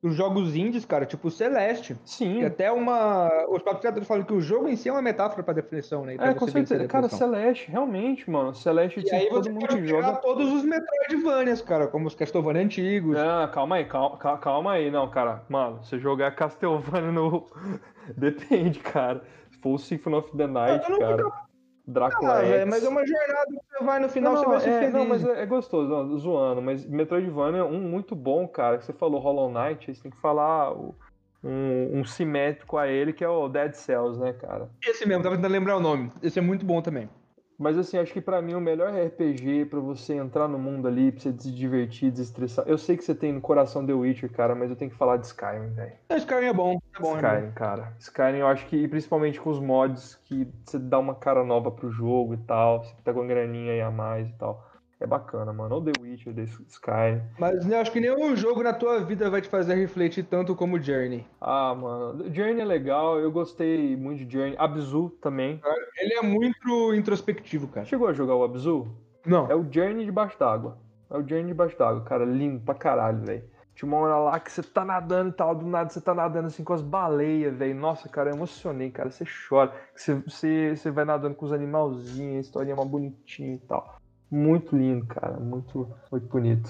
Os jogos indies, cara, tipo Celeste. Sim. Que até uma. Os próprios criadores falam que o jogo em si é uma metáfora pra definição, né? Pra é, com certeza. Cara, Celeste, realmente, mano. Celeste, e tipo, aí todo mundo joga. todos os Metroidvanias, cara, como os Castlevania antigos. Ah, calma aí, calma, calma aí. Não, cara. Mano, você jogar Castlevania no. Depende, cara. Full Symphony of the Night, cara. Drácula ah, X. mas é uma jornada que você vai no final, não, você vai ser é, feliz. Não, mas é, é gostoso, não, zoando. Mas Metroidvania é um muito bom, cara. Você falou Hollow Knight, você tem que falar um, um simétrico a ele, que é o Dead Cells, né, cara? Esse mesmo, tava tentando lembrar o nome. Esse é muito bom também. Mas assim, acho que para mim o melhor RPG para você entrar no mundo ali, pra você se divertir, desestressar. Eu sei que você tem no coração The Witcher, cara, mas eu tenho que falar de Skyrim, velho. Skyrim é bom, é bom. Skyrim, é cara. Skyrim eu acho que, principalmente com os mods, que você dá uma cara nova pro jogo e tal, você pega uma graninha aí a mais e tal. É bacana, mano. Ou The Witcher, The Sky. Mas eu acho que nenhum jogo na tua vida vai te fazer refletir tanto como Journey. Ah, mano. Journey é legal. Eu gostei muito de Journey. Abzu também. Ele é muito introspectivo, cara. Chegou a jogar o Abzu? Não. É o Journey debaixo d'água. É o Journey debaixo d'água, cara. Lindo pra caralho, velho. Tinha uma hora lá que você tá nadando e tal, do nada você tá nadando assim com as baleias, velho. Nossa, cara, eu emocionei, cara. Você chora. Você, você, você vai nadando com os animalzinhos, a historinha é uma bonitinha e tal. Muito lindo, cara. Muito, muito bonito.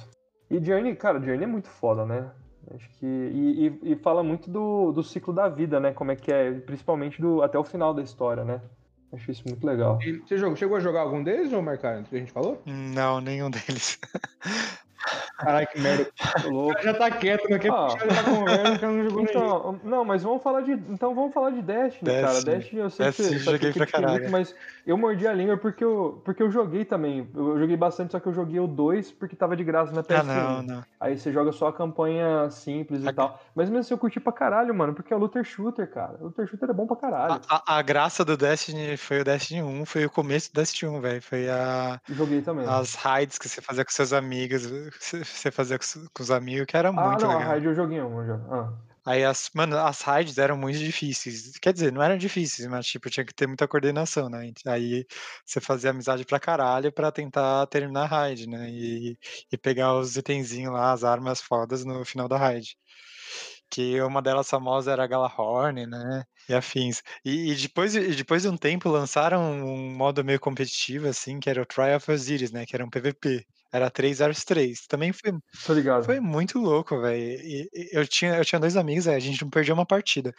E Journey, cara, Journey é muito foda, né? Acho que. E, e, e, fala muito do, do ciclo da vida, né? Como é que é, principalmente do, até o final da história, né? Acho isso muito legal. E você jogou, chegou a jogar algum deles, ou Marcaro, que a gente falou? Não, nenhum deles. Caralho, que merda. O cara já tá quieto, não quer ah. puxar ele conversa, que não jogou então, Não, mas vamos falar de. Então vamos falar de Destiny, Destiny. cara. Destiny eu sei Destiny, que você joguei pra caralho. Muito, mas eu mordi a língua porque eu, porque eu joguei também. Eu joguei bastante, só que eu joguei o 2 porque tava de graça na PS1. Ah, não, não. Aí você joga só a campanha simples a... e tal. Mas mesmo assim eu curti pra caralho, mano, porque é o Looter Shooter, cara. O Looter Shooter é bom pra caralho. A, a, a, graça do Destiny foi o Destiny 1, foi o começo do Destiny 1, velho. Foi a. Joguei também. As raids que você fazia com seus amigos, você fazia com os amigos, que era muito ah, não, legal. a raid eu joguei uma já. Ah. Aí as, mano, as raids eram muito difíceis. Quer dizer, não eram difíceis, mas tipo, tinha que ter muita coordenação, né? Aí você fazia amizade pra caralho pra tentar terminar a raid, né? E, e pegar os itenzinhos lá, as armas fodas no final da raid. Que uma delas famosas era a Galahorn, né? E afins. E, e, depois, e depois de um tempo lançaram um modo meio competitivo, assim, que era o Trial of Osiris, né? Que era um PVP. Era 3 vs 3. Também foi, Tô ligado. foi muito louco, velho. Eu tinha, eu tinha dois amigos, a gente não perdia uma partida.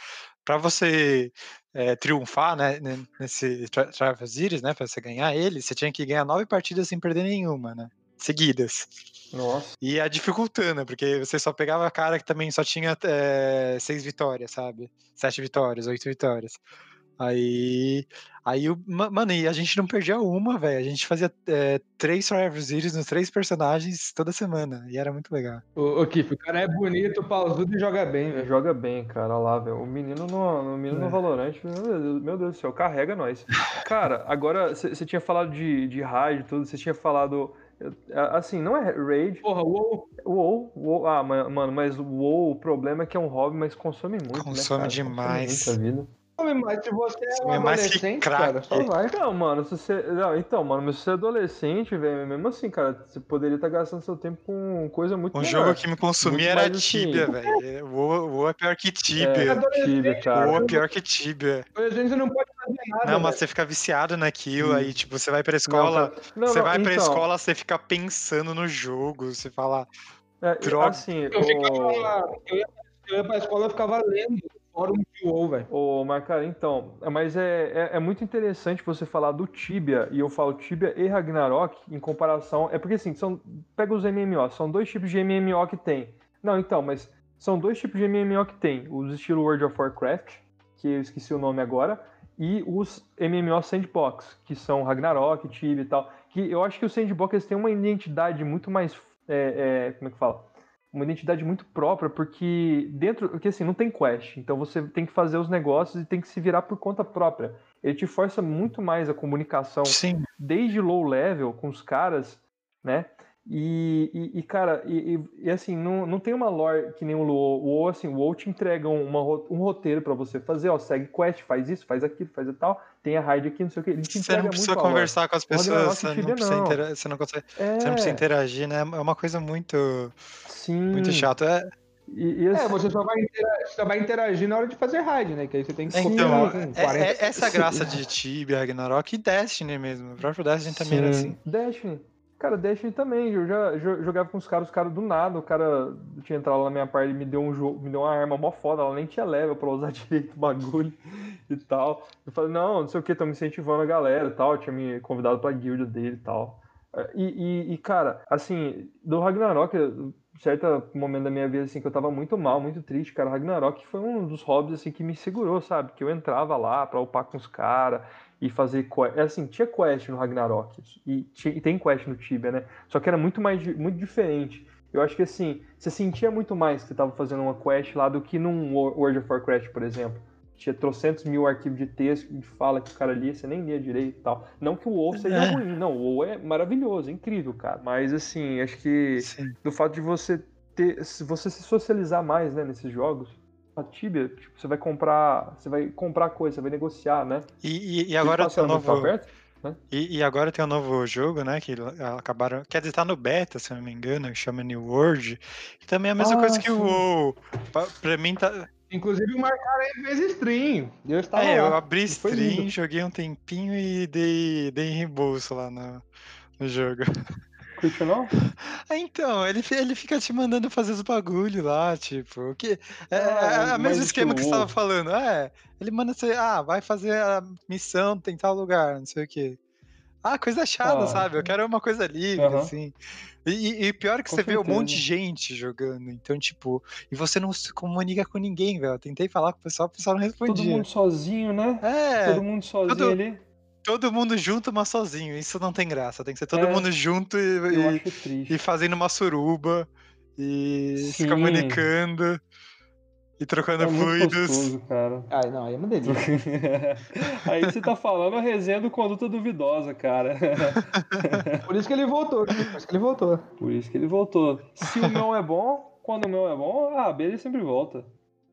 Pra você é, triunfar, né, nesse Trial of Osiris, né? Pra você ganhar ele, você tinha que ganhar nove partidas sem perder nenhuma, né? Seguidas. Nossa. E a dificultando, porque você só pegava a cara que também só tinha é, seis vitórias, sabe? Sete vitórias, oito vitórias. Aí, aí, mano, e a gente não perdia uma, velho. A gente fazia é, três Survivor Series nos três personagens toda semana. E era muito legal. Ô, ô Kif, o cara é bonito, pausudo e joga bem, velho. Joga bem, cara. Olha lá, velho. O menino no, o menino é. no Valorant, meu Deus, meu Deus do céu, carrega nós. Cara, agora, você tinha falado de, de raid e tudo, você tinha falado. Assim, não é raid. Porra, WoW. WoW, WoW. Ah, mano, mas o WoW, o problema é que é um hobby, mas consome muito, consome né, Consome demais. Consome muita vida. Mas se você é um é adolescente, cara, só vai. Não, mano, se você. Não, então, mano, mas se você é adolescente, velho, mesmo assim, cara, você poderia estar tá gastando seu tempo com coisa muito Um melhor. jogo que me consumia era Tibia, assim. velho. O, o é pior que Tibia. É, tibia, cara. O é pior que Tibia. A gente não pode fazer nada. Não, mas você fica viciado naquilo, hum. aí, tipo, você vai pra escola. Não, não, você vai pra então... escola, você fica pensando no jogo, você fala. É, Droga. Assim, eu, ficava, eu ia Eu ia pra escola, eu ficava lendo fórum WoW, velho. Ô, Marcara, então, mas é, é, é, muito interessante você falar do Tibia, e eu falo Tibia e Ragnarok em comparação. É porque assim, são, pega os MMO, são dois tipos de MMO que tem. Não, então, mas são dois tipos de MMO que tem: os estilo World of Warcraft, que eu esqueci o nome agora, e os MMO Sandbox, que são Ragnarok, Tibia e tal. Que eu acho que os Sandbox têm uma identidade muito mais. É, é, como é que fala? Uma identidade muito própria, porque dentro, porque assim, não tem quest, então você tem que fazer os negócios e tem que se virar por conta própria. Ele te força muito mais a comunicação Sim. desde low level com os caras, né? E, e, e cara, e, e, assim, não, não tem uma lore que nem o WoW. O WoW, assim, o WoW te entrega uma, um roteiro para você fazer, ó, segue quest, faz isso, faz aquilo, faz e tal, tem a raid aqui, não sei o que. Ele te você não precisa conversar com as pessoas, você não, precisa não. você não consegue, é... você não precisa interagir, né? É uma coisa muito, Sim. muito chata. É... E, e assim... É, você só vai, interagir, só vai, interagir, na hora de fazer raid, né? Que aí você tem que então, com 40... é, é, essa graça de Tibia, Ragnarok e Destiny mesmo. O próprio Destiny também era assim. Destiny. Cara, Destiny também, eu já jogava com os caras, os caras do nada, o cara tinha entrado na minha parte e me deu um jogo, me deu uma arma mó foda, ela nem tinha level pra usar direito o bagulho e tal. Eu falei, não, não sei o que, tô me incentivando a galera e tal, tinha me convidado pra guilda dele e tal. E, e, e, cara, assim, do Ragnarok, certo momento da minha vida, assim, que eu tava muito mal, muito triste, cara, Ragnarok foi um dos hobbies, assim, que me segurou, sabe? Que eu entrava lá pra upar com os caras, e fazer quest. É assim, tinha quest no Ragnarok e, tinha, e, tem quest no Tibia, né? Só que era muito mais muito diferente. Eu acho que assim, você sentia muito mais que você estava fazendo uma quest lá do que num World of Warcraft, por exemplo. Tinha trocentos mil arquivos de texto de fala que o cara lia, você nem lia direito e tal. Não que o WoW seja é. ruim, não. O WoW é maravilhoso, é incrível, cara. Mas assim, acho que Sim. do fato de você ter. Você se socializar mais, né, nesses jogos, a Tibia, tipo, você vai comprar, você vai comprar coisa, você vai negociar, né? E, e, e agora tem um novo perto, né? e, e, agora tem um novo jogo, né? Que acabaram, quer dizer, tá no beta, se não me engano, que chama New World. E também é a mesma ah, coisa que sim. o WoW. Pra, pra, mim tá Inclusive marcaram aí vezes stream. Eu estava É, lá. eu abri stream, joguei um tempinho e dei, dei reembolso lá no, no jogo. Curtiu não? Então, ele, ele fica te mandando fazer os bagulho lá, tipo, que é, ah, é, é o mesmo esquema que você tava falando. É, ele manda você, ah, vai fazer a missão, tem tal lugar, não sei o quê. Ah, coisa chata, ah, sabe? Eu quero uma coisa livre, uh -huh. assim. E, e, pior que com você certeza. vê um monte de gente jogando, então, tipo, e você não se comunica com ninguém, velho. Eu tentei falar com o pessoal, o pessoal não respondia. Todo mundo sozinho, né? É. Todo mundo sozinho todo... ali todo mundo junto, mas sozinho. Isso não tem graça. Tem que ser todo é, mundo junto e, e, e, fazendo uma suruba e Sim. se comunicando e trocando é fluidos. Gostoso, cara. Ai, não, aí é uma delícia. aí você tá falando a resenha do conduta duvidosa, cara. Por isso que ele voltou. Por isso que ele voltou. Por isso que ele voltou. Se o meu é bom, quando o meu é bom, ah, ele sempre volta.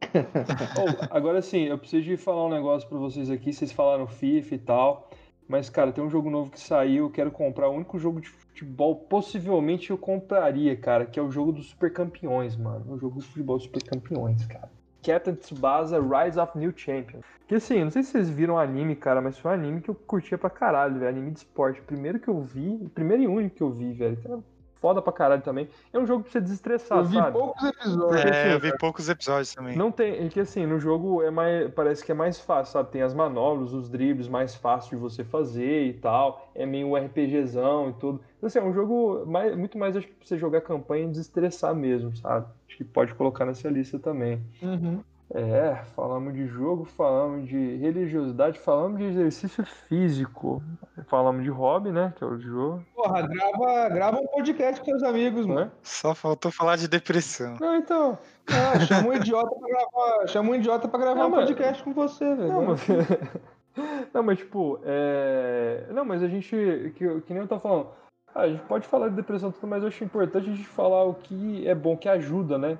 oh, agora sim, eu preciso de falar um negócio para vocês aqui. Vocês falaram FIFA e tal. Mas, cara, tem um jogo novo que saiu, eu quero comprar. O único jogo de futebol possivelmente eu compraria, cara, que é o jogo dos Super Campeões, mano. O jogo de futebol dos Super Campeões, cara. Captain Tsubasa Rise of New Champion. Que assim, não sei se vocês viram o anime, cara, mas foi um anime que eu curtia pra caralho, velho. Anime de esporte. Primeiro que eu vi, primeiro e único que eu vi, velho foda pra caralho também. É um jogo pra você desestressar, eu vi sabe? poucos episódios. É, assim, eu vi poucos episódios também. Não tem, é que assim, no jogo é mais, parece que é mais fácil, sabe? Tem as manobras, os dribles mais fácil de você fazer e tal. É meio RPGzão e tudo. Então, assim, é um jogo mais, muito mais, acho que pra você jogar campanha e desestressar mesmo, sabe? Acho que pode colocar nessa lista também. Uhum. É, falamos de jogo, falamos de religiosidade, falamos de exercício físico, falamos de hobby, né? Que é o jogo. Porra, grava, grava um podcast com seus amigos, mano. Só faltou falar de depressão. Não, então. Ah, chama um idiota pra gravar, chama um idiota pra gravar não, um mas... podcast com você, velho. Não, mas... não, mas tipo, é... Não, mas a gente, que, que nem eu tô falando, ah, a gente pode falar de depressão tudo, mas eu acho importante a gente falar o que é bom, que ajuda, né?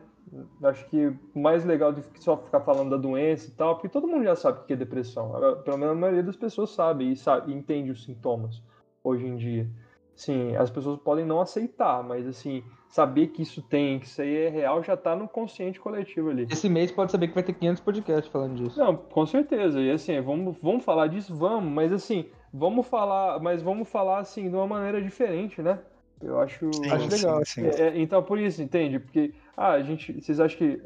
Acho que o mais legal que só ficar falando da doença e tal, porque todo mundo já sabe o que é depressão. Pelo menos a maioria das pessoas sabe e, sabe, e entende os sintomas hoje em dia. Sim, as pessoas podem não aceitar, mas assim, saber que isso tem, que isso aí é real, já tá no consciente coletivo ali. Esse mês pode saber que vai ter 500 podcasts falando disso. Não, com certeza. E assim, vamos, vamos falar disso? Vamos, mas assim, vamos falar, mas vamos falar assim de uma maneira diferente, né? Eu acho, sim, acho legal. Sim, sim. É, então, por isso, entende? Porque ah, a gente, vocês acham que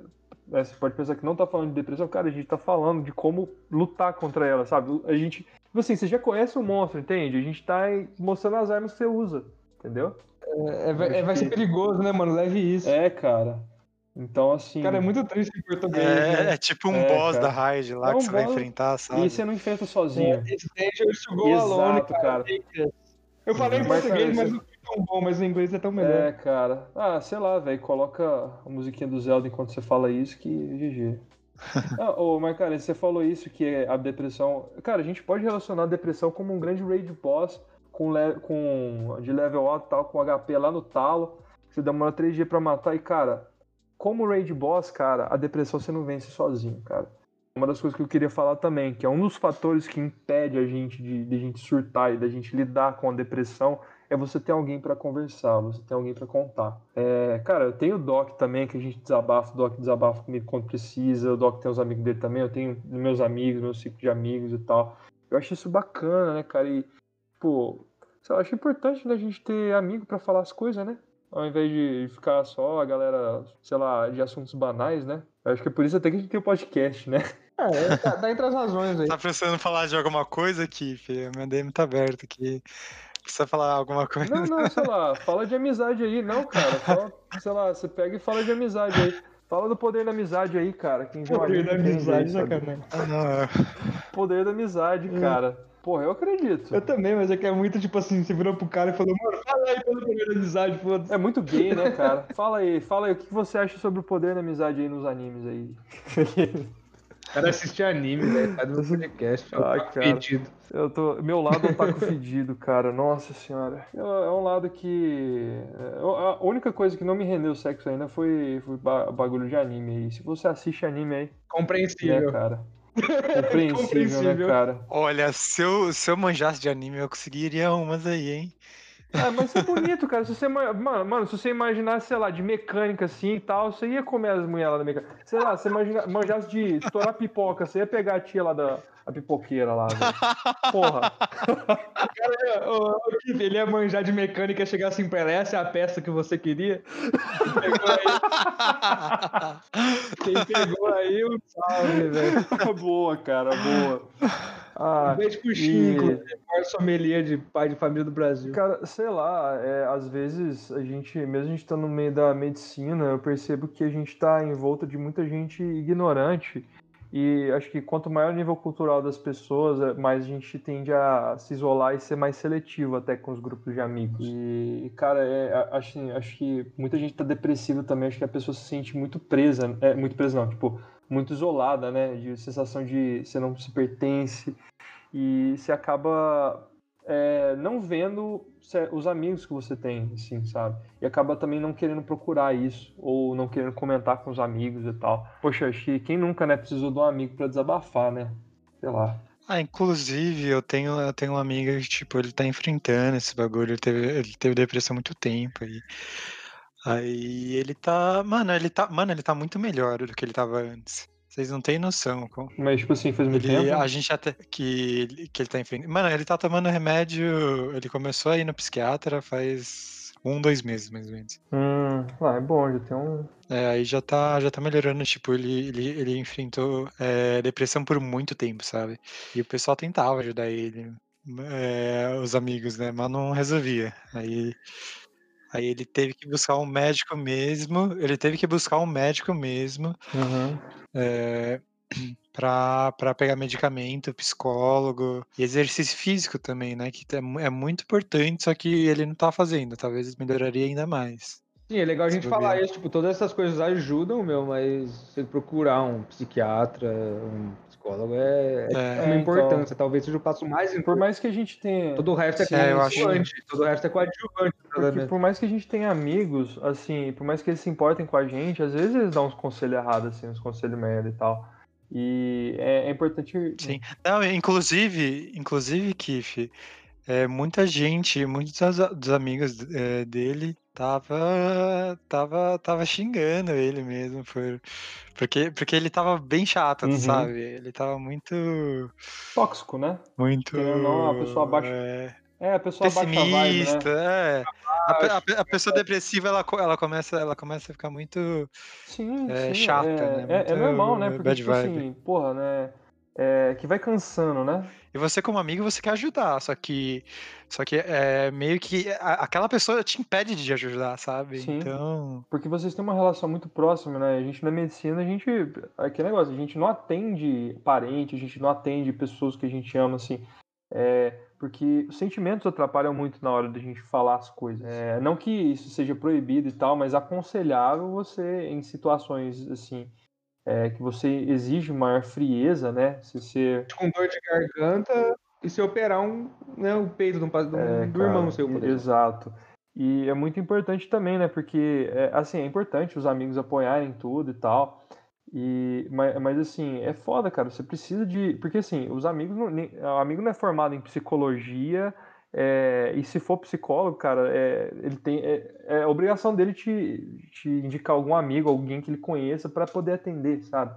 né, você pode pensar que não tá falando de depressão, cara, a gente tá falando de como lutar contra ela, sabe? A gente, tipo assim, você já conhece o monstro, entende? A gente tá mostrando as armas que você usa, entendeu? É, é, é vai ser perigoso, né, mano? Leve isso. É, cara. Então, assim. Cara, é muito triste em português. É, né? é tipo um é, boss cara. da raid lá é um que você boss... vai enfrentar, sabe? E você não enfrenta sozinho. É, esse go Exato, alone, cara. cara. Eu falei em português, mas foi tão bom, mas o inglês é tão melhor. É, cara. Ah, sei lá, velho. Coloca a musiquinha do Zelda enquanto você fala isso, que GG. ah, ô, mas, cara, você falou isso, que é a depressão. Cara, a gente pode relacionar a depressão como um grande raid boss com, le... com de level alto tal, com HP lá no talo. Você demora 3 dias pra matar e, cara, como raid boss, cara, a depressão você não vence sozinho, cara uma das coisas que eu queria falar também, que é um dos fatores que impede a gente de, de a gente surtar e da gente lidar com a depressão, é você ter alguém para conversar, você ter alguém para contar. É, cara, eu tenho o Doc também, que a gente desabafa, o Doc desabafa comigo quando precisa, o Doc tem os amigos dele também, eu tenho meus amigos, meu ciclo de amigos e tal. Eu acho isso bacana, né, cara? E, pô, eu acho importante né, a gente ter amigo para falar as coisas, né? Ao invés de ficar só a galera, sei lá, de assuntos banais, né? Eu acho que é por isso até que a gente tem o podcast, né? É, tá, tá, entre as razões aí. Tá precisando falar de alguma coisa aqui, filho? Minha DM tá aberta aqui. Precisa falar alguma coisa? Não, não, sei lá, fala de amizade aí. Não, cara, fala, sei lá, você pega e fala de amizade aí. Fala do poder da amizade aí, cara. Quem poder da amizade, sacanagem. Ah, não, é. Poder da amizade, hum. cara. Porra, eu acredito. Eu também, mas é que é muito tipo assim, você virou pro cara e falou, mano, fala aí pelo poder da amizade, foda-se. É muito gay, né, cara? Fala aí, fala aí, o que você acha sobre o poder da amizade aí nos animes aí? Cara assiste anime, velho. Faz um podcast. Ai, cara. Fedido. Eu tô... Meu lado é um taco fedido, cara. Nossa senhora. É um lado que. É, a única coisa que não me rendeu sexo ainda foi, foi bagulho de anime aí. Se você assiste anime aí. Compreensível. É, cara. Compreensível, né, cara? Olha, se eu, se eu manjasse de anime, eu conseguiria umas aí, hein? Ah, mas é bonito, cara. Se você, mano, mano, se você imaginar, sei lá, de mecânica assim e tal, você ia comer as mulheres lá da mecânica. Sei lá, você imagina, manjasse de estourar pipoca, você ia pegar a tia lá da a pipoqueira lá, velho. Porra. Cara, o, o, ele ia manjar de mecânica e chegar assim pra ela, essa é a peça que você queria? Quem pegou aí, Quem pegou aí um salve, velho. Boa, cara, boa. Ah, um beijo pro Chico, e... maior sommelier de pai de família do Brasil. Cara, sei lá, é, às vezes a gente, mesmo a gente estando no meio da medicina, eu percebo que a gente está em volta de muita gente ignorante. E acho que quanto maior o nível cultural das pessoas, é, mais a gente tende a se isolar e ser mais seletivo até com os grupos de amigos. E, cara, é, acho, acho que muita gente tá depressiva também, acho que a pessoa se sente muito presa, é, muito presa não, tipo, muito isolada, né? De sensação de você não se pertence e você acaba é, não vendo os amigos que você tem, assim, sabe? E acaba também não querendo procurar isso, ou não querendo comentar com os amigos e tal. Poxa, acho que quem nunca, né, precisou de um amigo para desabafar, né? Sei lá. Ah, inclusive, eu tenho, eu tenho uma amiga que, tipo, ele tá enfrentando esse bagulho, ele teve, ele teve depressão há muito tempo aí. Aí ele tá. Mano, ele tá. Mano, ele tá muito melhor do que ele tava antes. Vocês não têm noção. Como... Mas, tipo assim, faz muito ele, tempo? A gente até. Que, que ele tá enfrentando. Mano, ele tá tomando remédio. Ele começou a ir no psiquiatra faz um, dois meses, mais ou menos. Hum, ah, é bom, já tem um. É, aí já tá, já tá melhorando. Tipo, ele, ele, ele enfrentou é, depressão por muito tempo, sabe? E o pessoal tentava ajudar ele. É, os amigos, né? Mas não resolvia. Aí Aí ele teve que buscar um médico mesmo, ele teve que buscar um médico mesmo, uhum. é, para pegar medicamento, psicólogo e exercício físico também, né? Que é, é muito importante, só que ele não tá fazendo, talvez melhoraria ainda mais. Sim, é legal a gente falar isso, tipo, todas essas coisas ajudam, meu, mas você procurar um psiquiatra, um psicólogo é, é, é uma importância, então, talvez seja o passo mais importante. Por mais que a gente tenha... Todo o resto é coadjuvante, todo o resto é coadjuvante. Porque por mais que a gente tenha amigos, assim, por mais que eles se importem com a gente, às vezes eles dão uns conselhos errados, assim, uns conselhos merda e tal. E é, é importante... Sim, não, inclusive, inclusive, Kiff, é, muita gente, muitos dos amigos é, dele Tava, tava, tava xingando ele mesmo, por, porque, porque ele tava bem chato, uhum. sabe? Ele tava muito. Tóxico, né? Muito. Não, a pessoa abaixo. É... É, a pessoa abaixa a vibe, né? pessimista, é. A, a a pessoa depressiva, ela, ela, começa, ela começa a ficar muito. Sim, É sim, chata, é, né? é- é Muito normal, né? Porque, tipo assim, porra, né? É, que vai cansando, né? E você, como amigo, você quer ajudar, só que. Só que é meio que. a- aquela pessoa te impede de ajudar, sabe? Sim. Então. Porque vocês têm uma relação muito próxima, né? A gente na medicina, a gente. Aquele negócio, a gente não atende parente, a gente não atende pessoas que a gente ama, assim. É, porque os sentimentos atrapalham muito na hora da gente falar as coisas. É, não que isso seja proibido e tal, mas aconselhável você, em situações assim, é, que você exige maior frieza, né? Se você. Com dor de garganta e se operar um, né, o peito do, do, É, do cara, irmão seu. Exato. E é muito importante também, né? Porque, é, assim, é importante os amigos apoiarem tudo e tal. E, mas, mas, assim, é foda, cara. Você precisa de. Porque, assim, os amigos. Não, nem- o amigo não é formado em psicologia. É, e se for psicólogo, cara, é, ele tem. É, é obrigação dele te, te indicar algum amigo, alguém que ele conheça para poder atender, sabe?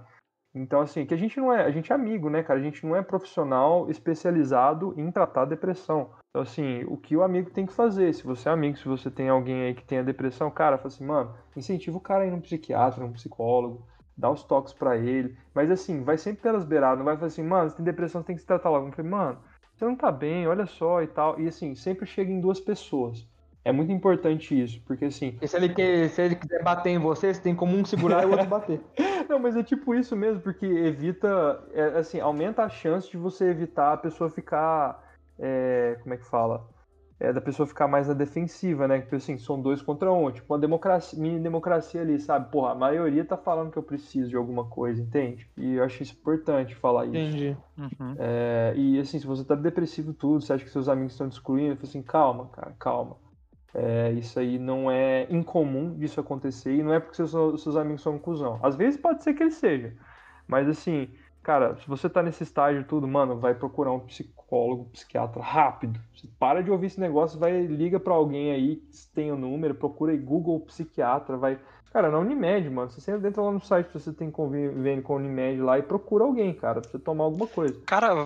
Então, assim, que a gente não é. A gente é amigo, né, cara? A gente não é profissional especializado em tratar depressão. Então, assim, o que o amigo tem que fazer? Se você é amigo, se você tem alguém aí que tenha depressão, cara, fala assim, mano, incentiva o cara a ir num psiquiatra, num psicólogo, dá os toques pra ele. Mas, assim, vai sempre pelas beiradas, não vai falar assim, mano, você tem depressão, você tem que se tratar logo. Eu falei, mano, você não tá bem, olha só e tal. E, assim, sempre chega em duas pessoas. É muito importante isso, porque, assim, E se ele, quer, se ele quiser bater em você, você tem como um segurar e o outro bater. Não, mas é tipo isso mesmo, porque evita, é, assim, aumenta a chance de você evitar a pessoa ficar, é, como é que fala? É, da pessoa ficar mais na defensiva, né? Porque assim, são dois contra um, tipo uma democracia, mini democracia ali, sabe? Porra, a maioria tá falando que eu preciso de alguma coisa, entende? E eu acho isso importante falar isso. Entendi. Uhum. É, e assim, se você tá depressivo tudo, você acha que seus amigos estão te excluindo, fala assim, calma, cara, calma. É, isso aí não é incomum disso acontecer e não é porque seus, seus amigos são um cuzão. Às vezes pode ser que ele seja, mas assim, cara, se você tá nesse estágio tudo, mano, vai procurar um psicólogo, psiquiatra rápido. Você para de ouvir esse negócio, vai liga pra alguém aí que tem o número, procura aí Google psiquiatra, vai Cara, na Unimed, mano, você sempre entra lá no site que você tem convênio com a Unimed lá e procura alguém, cara, pra você tomar alguma coisa. Cara,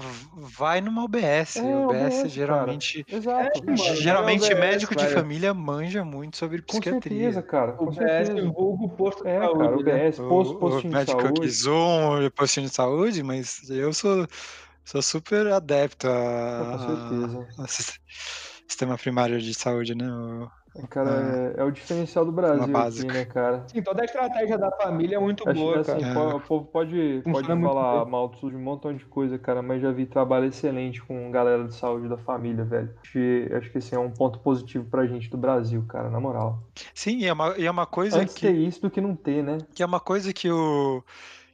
vai numa UBS. É, UBS, UBS, geralmente. Exato. mano, geralmente UBS, médico de vai. família manja muito sobre Com psiquiatria. certeza, cara. O Com BS certeza. vulgo posto de É, saúde, cara, o né? Posto, postinho de médico saúde. que zoam o postinho de saúde, mas eu sou, sou super adepto É, a, com certeza. a sis- sistema primário de saúde, né? O- É, Cara, é, é o diferencial do Brasil aqui, básica. né, cara? Sim, toda a estratégia da família é muito Acho que boa, assim, cara. o povo pode, pode Funciona falar mal de um montão de coisa, cara, mas já vi trabalho excelente com galera de saúde da família, velho. Acho que, que esse é um ponto positivo pra gente do Brasil, cara, na moral. Sim, e é uma, e é uma coisa Antes que, ter isso do que não ter, né? que é uma coisa que o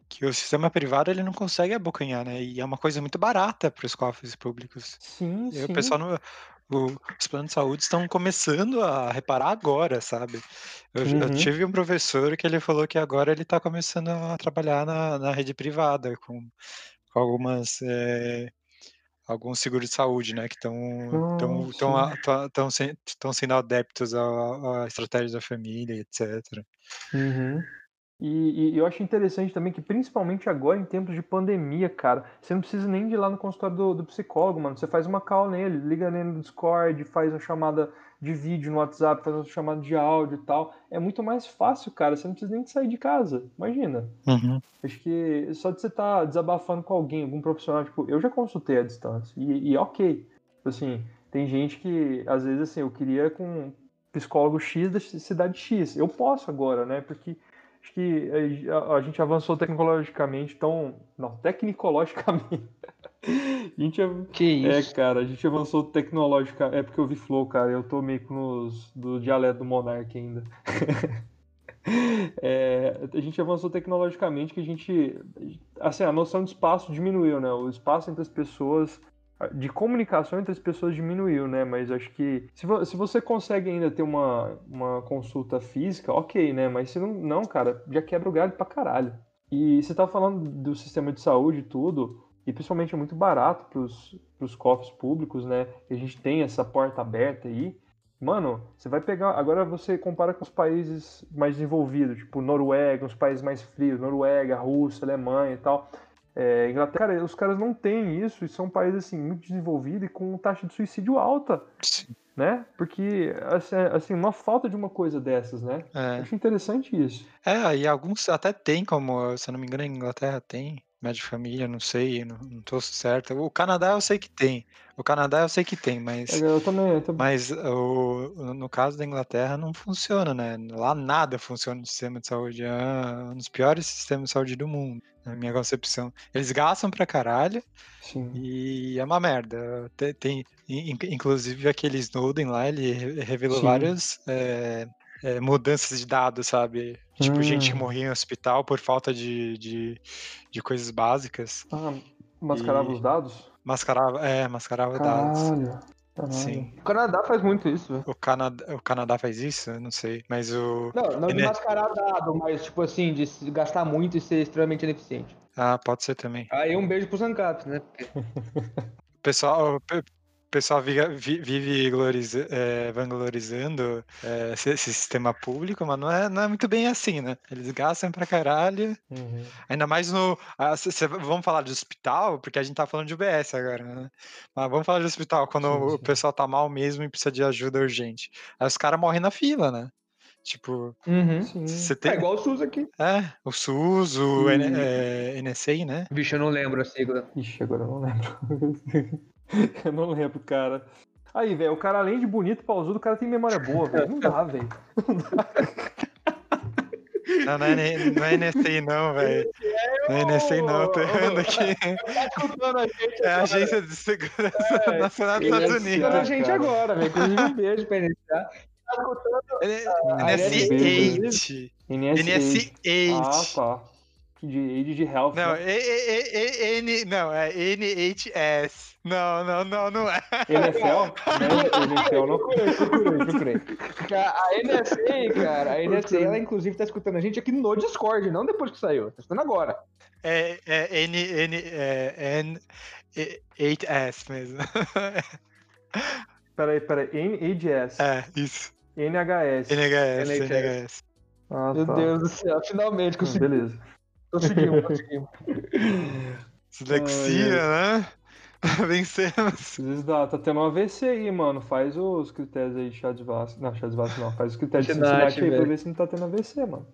que o sistema privado ele não consegue abocanhar, né? E é uma coisa muito barata para os cofres públicos. Sim, E o sim. pessoal não, o- os planos de saúde estão começando a reparar agora, sabe? Eu, eu Uhum. tive um professor que ele falou que agora ele está começando a trabalhar na, na rede privada com, com algumas eh, alguns seguros de saúde, né? Que estão estão estão sendo adeptos à, à estratégia da família, etc. Uhum. E, e eu acho interessante também que, principalmente agora, em tempos de pandemia, cara, você não precisa nem de ir lá no consultório do, do psicólogo, mano. Você faz uma call nele, liga nele no Discord, faz uma chamada de vídeo no WhatsApp, faz uma chamada de áudio e tal. É muito mais fácil, cara. Você não precisa nem sair de casa. Imagina. Uhum. Acho que só de você estar desabafando com alguém, algum profissional, tipo, eu já consultei à distância. E, e ok. Tipo assim, tem gente que, às vezes, assim, eu queria com um psicólogo X da cidade X. Eu posso agora, né? Porque acho que a, a gente avançou tecnologicamente tão. Não, tecnicologicamente. a gente, Que é, isso. cara, a gente avançou tecnológica. É porque eu vi Flow, cara. Eu tô meio nos, do dialeto do Monark ainda. É, a gente avançou tecnologicamente que a gente. Assim, a noção de espaço diminuiu, né? O espaço entre as pessoas. De comunicação entre as pessoas diminuiu, né? Mas acho que se, vo- se você consegue ainda ter uma, uma consulta física, ok, né? Mas se não, não, cara, já quebra o galho pra caralho. E você tá falando do sistema de saúde e tudo, e principalmente é muito barato pros, pros cofres públicos, né? E a gente tem essa porta aberta aí. Mano, você vai pegar. Agora você compara com os países mais desenvolvidos, tipo Noruega, os países mais frios, Noruega, Rússia, Alemanha e tal. É, Inglaterra, cara, os caras não têm isso e são países assim muito desenvolvidos e com taxa de suicídio alta, Sim. né? Porque assim, assim, uma falta de uma coisa dessas, né? É. Acho interessante isso. É, e alguns até tem, como, se eu não me engano, a Inglaterra tem. Médio de família, não sei, não, não tô certo. O Canadá eu sei que tem. O Canadá eu sei que tem, mas. Eu também, eu também. Mas o, no caso da Inglaterra não funciona, né? Lá nada funciona no sistema de saúde. É um dos piores sistemas de saúde do mundo, na minha concepção. Eles gastam pra caralho Sim. e é uma merda. Tem, tem- in- inclusive aquele Snowden lá, ele re- revelou Sim. várias é, é, mudanças de dados, sabe? Tipo, gente que Hum. morria em hospital por falta de, de, de coisas básicas. Ah, mascarava E- os dados? Mascarava, é, mascarava dados. Caralho. Sim. O Canadá faz muito isso, velho. O Canadá, o Canadá faz isso? Eu não sei. Mas o. Não, não de mascarar dado, mas tipo assim, de gastar muito e ser extremamente ineficiente. Ah, pode ser também. Aí um beijo pros ANCAPs, né? O pessoal, pessoal vive gloriza- é, vanglorizando é, esse, esse sistema público, mas não é, não é muito bem assim, né? Eles gastam pra caralho. Uhum. Ainda mais no. ah, cê- cê- vamos falar de hospital, porque a gente tá falando de UBS agora, né? Mas vamos falar de hospital, quando Sim, o sim. pessoal tá mal mesmo e precisa de ajuda urgente. Aí os caras morrem na fila, né? Tipo, Uhum. Você É tem. igual o SUS aqui. É, o SUS, o E- N- é, NSA, né? Vixe, eu não lembro a sigla. Ixi, agora eu não lembro. eu não lembro, cara. Aí, velho, o cara, além de bonito, pausudo, o cara tem memória boa, velho. Não dá, velho. Não, não é, não é NSA, não, velho. Não é NSA, não, eu tô errando aqui. Tá gente É a. Agência de Segurança É, Nacional dos é Estados Tá Unidos. escutando a gente cara. agora, velho. Inclusive, um beijo pra iniciar. Tá escutando Ele- NSA. NS8. NSA. Ah, NS8. tá. De Aid de Health. Não, né? E- E- E- E- N, não, é NHS. Não, não, não, não é. NFL? Né? NFL não. Procurei, procurei, a NSA, cara, a NSA, ela inclusive tá escutando a gente aqui no Discord, não depois que saiu. Tá escutando agora. É, é N, N, é N, E- 8S mesmo. Peraí, peraí. NHS. É, isso. NHS. NHS, NHS. NHS. Ah, Meu tá. Deus do céu, finalmente consegui. Beleza. Conseguimos, conseguimos. Dislexia, né? Vencemos. Tá tendo um AVC aí, mano. Faz os critérios aí de chá de Vasco. Não, chá de Vasco não. Faz os critérios de Cincinnati, Cincinnati aí pra velho. ver se não tá tendo AVC, mano.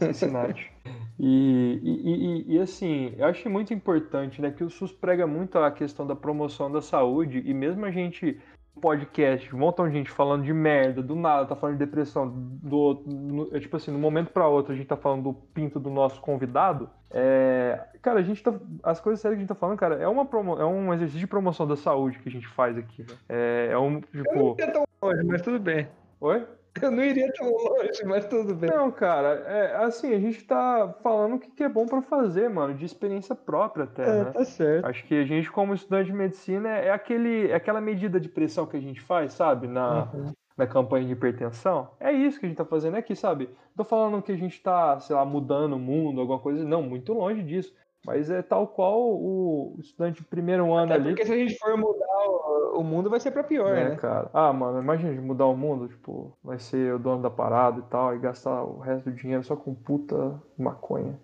Cincinnati. E, e, e, e, assim, eu acho muito importante, né, que o SUS prega muito a questão da promoção da saúde e mesmo a gente podcast, um montão de gente falando de merda, do nada, tá falando de depressão, do, no- é tipo assim, no momento pra outro a gente tá falando do pinto do nosso convidado, é, cara, a gente tá, as coisas sérias que a gente tá falando, cara, é, uma promo, é um exercício de promoção da saúde que a gente faz aqui, né? É, é um, Eu não tipo, tão longe, mas tudo bem. oi? Eu não iria tão longe, mas tudo bem. Não, cara, é assim, a gente tá falando o que que é bom pra fazer, mano, de experiência própria até, É, né? tá certo. Acho que a gente, como estudante de medicina, é aquele, é aquela medida de pressão que a gente faz, sabe? Na, Uhum. na campanha de hipertensão. É isso que a gente tá fazendo aqui, sabe? Não tô falando que a gente tá, sei lá, mudando o mundo, alguma coisa. Não, muito longe disso. Mas é tal qual o estudante de primeiro ano Até ali. porque se a gente for mudar o, o mundo, vai ser pra pior, né, né? cara? Ah, mano, imagina de mudar o mundo, tipo, vai ser o dono da parada e tal, e gastar o resto do dinheiro só com puta maconha.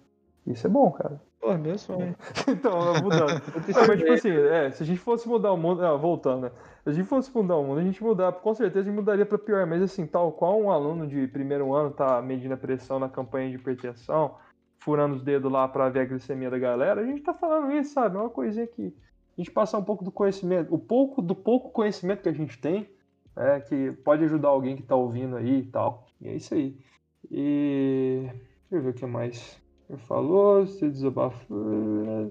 Isso é bom, cara. Pô, meu sonho. então, mudando. Mas tipo assim, é, se a gente fosse mudar o mundo, ah, voltando, né? Se a gente fosse mudar o mundo, a gente mudar, com certeza a gente mudaria pra pior, mas assim, tal qual um aluno de primeiro ano tá medindo a pressão na campanha de hipertensão, furando os dedos lá pra ver a glicemia da galera, a gente tá falando isso, sabe? É uma coisinha que a gente passar um pouco do conhecimento, o pouco do pouco conhecimento que a gente tem, é, que pode ajudar alguém que tá ouvindo aí e tal. E é isso aí. E deixa eu ver o que mais. Ele falou, se desabafou.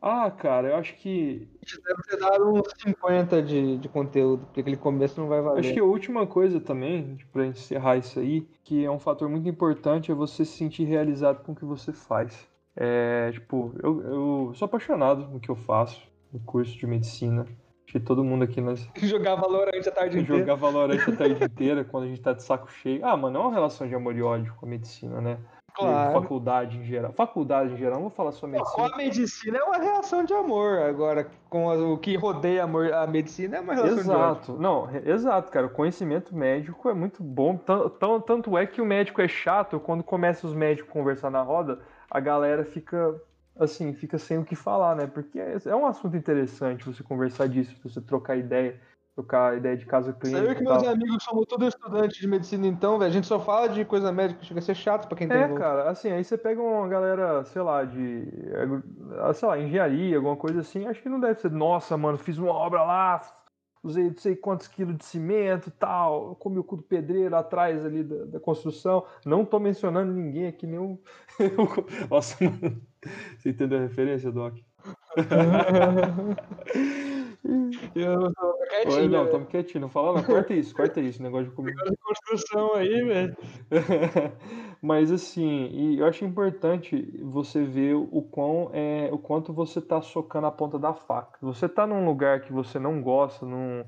Ah, cara, eu acho que. A gente deve ter dado uns 50 de, de conteúdo, porque aquele começo não vai valer. Acho que a última coisa também, pra encerrar isso aí, que é um fator muito importante, é você se sentir realizado com o que você faz. É, tipo, eu, eu sou apaixonado no que eu faço, no curso de medicina. Acho que todo mundo aqui nós Jogar Valorant a tarde inteira. jogar Valorant a tarde inteira quando a gente tá de saco cheio. Ah, mano, é uma relação de amor e ódio com a medicina, né? Claro. Faculdade em geral. Faculdade em geral, não vou falar só medicina. a medicina é uma reação de amor. Agora, com o que rodeia amor- a medicina é uma relação de ódio. Exato, não, exato, cara. O conhecimento médico é muito bom. Tan- tan- Tanto é que o médico é chato quando começa os médicos a conversar na roda, a galera fica. assim, fica sem o que falar, né? Porque é um assunto interessante você conversar disso, você trocar ideia, trocar ideia de casa clínica. Eu que meus amigos somos todos estudantes de medicina, então, velho, a gente só fala de coisa médica, chega a ser chato pra quem tem. É, cara, assim, aí você pega uma galera, sei lá, de. sei lá, engenharia, alguma coisa assim, acho que não deve ser, nossa, mano, fiz uma obra lá, usei não sei quantos quilos de cimento e tal, comi o cu do pedreiro atrás ali da, da construção. Não tô mencionando ninguém aqui, nenhum. Nossa, mano. Você entendeu a referência, Doc? eu tô quietinho. Oi, não, tamo quietinho, não fala não. Corta isso, corta isso, negócio de comer. de construção aí, velho. Mas assim, e eu acho importante você ver o, quão, é, o quanto você tá socando a ponta da faca. Você tá num lugar que você não gosta, num,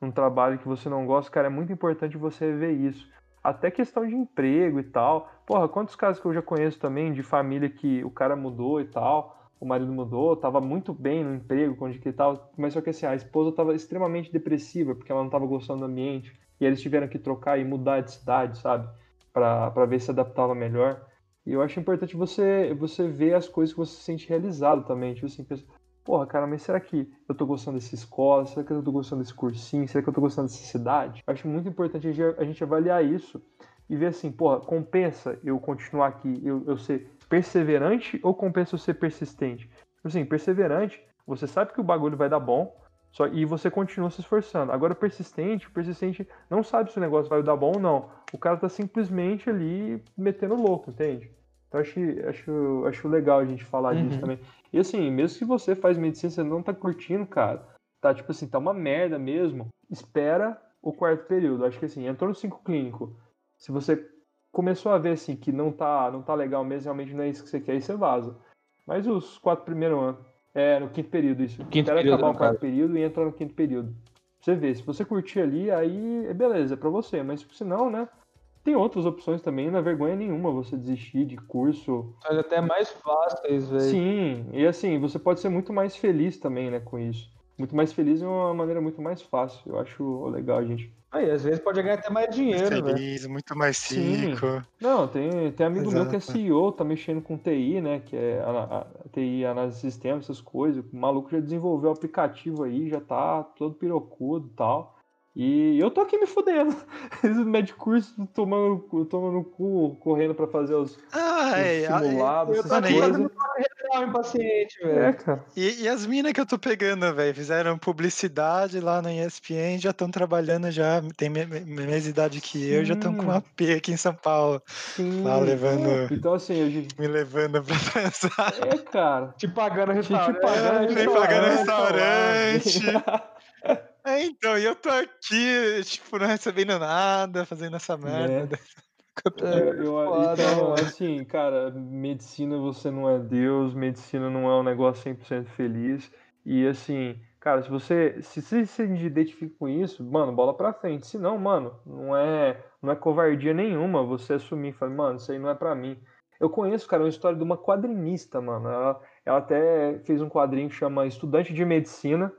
num trabalho que você não gosta, cara, é muito importante você ver isso. Até questão de emprego e tal. Porra, quantos casos que eu já conheço também de família que o cara mudou e tal o marido mudou, estava muito bem no emprego, onde que estava, mas só que assim, a esposa estava extremamente depressiva porque ela não estava gostando do ambiente e eles tiveram que trocar e mudar de cidade, sabe, para ver se adaptava melhor. E eu acho importante você você ver as coisas que você se sente realizado também, tipo assim, pensa, porra, cara, mas será que eu tô gostando dessa escola? Será que eu tô gostando desse cursinho? Será que eu tô gostando dessa cidade? Eu acho muito importante a gente avaliar isso e ver assim, porra, compensa eu continuar aqui, eu, eu ser perseverante ou compensa ser persistente? Tipo assim, perseverante, você sabe que o bagulho vai dar bom, só e você continua se esforçando. Agora, persistente, o persistente não sabe se o negócio vai dar bom ou não. O cara tá simplesmente ali metendo louco, entende? Então acho, acho, acho legal a gente falar uhum. disso também. E assim, mesmo se você faz medicina e você não tá curtindo, cara, tá tipo assim, tá uma merda mesmo, espera o quarto período. Acho que assim, entrou no 5 clínico. Se você começou a ver assim que não tá, não tá legal mesmo, realmente não é isso que você quer, e você vaza. Mas os quatro primeiros anos, é, no quinto período isso. Quinto Espera período, acabar o quarto período e entra no quinto período. Você vê, se você curtir ali, aí é beleza, é pra você. Mas se não, né? Tem outras opções também, não é vergonha nenhuma você desistir de curso. Mas até mais fáceis, velho. Sim, e assim, você pode ser muito mais feliz também, né, com isso. Muito mais feliz é uma maneira muito mais fácil. Eu acho legal, gente. Aí, às vezes pode ganhar até mais dinheiro, Feliz, muito mais rico. Sim. Não, tem, tem amigo Exato. meu que é CEO, tá mexendo com TI, né? Que é a, a TI, análise de sistemas, essas coisas. O maluco já desenvolveu o aplicativo aí, já tá todo pirocudo e tal. E eu tô aqui me fudendo. Esses médicos curso tomando, tomando cu, correndo pra fazer os, ah, é, os simulados, eu tô essas coisas. em paciente, velho. É, cara. E, e as minas que eu tô pegando, velho, fizeram publicidade lá na ESPN, já estão trabalhando já, tem me, me, mesma idade que Sim. eu, já estão com uma P aqui em São Paulo. Sim. Lá levando. Então, assim, eu... me levando pra pensar. É, cara. Te pagando restaurante. Te pagando, te pagando restaurante. É, então, e eu tô aqui, tipo, não recebendo nada, fazendo essa merda. É, eu, então, assim, cara, medicina você não é Deus, medicina não é um negócio 100% feliz. E assim, cara, se você se você se identifica com isso, mano, bola pra frente. Se não, mano, não é, não é covardia nenhuma você assumir e falar, mano, isso aí não é pra mim. Eu conheço, cara, uma história de uma quadrinista, mano. Ela, ela até fez um quadrinho que chama Estudante de Medicina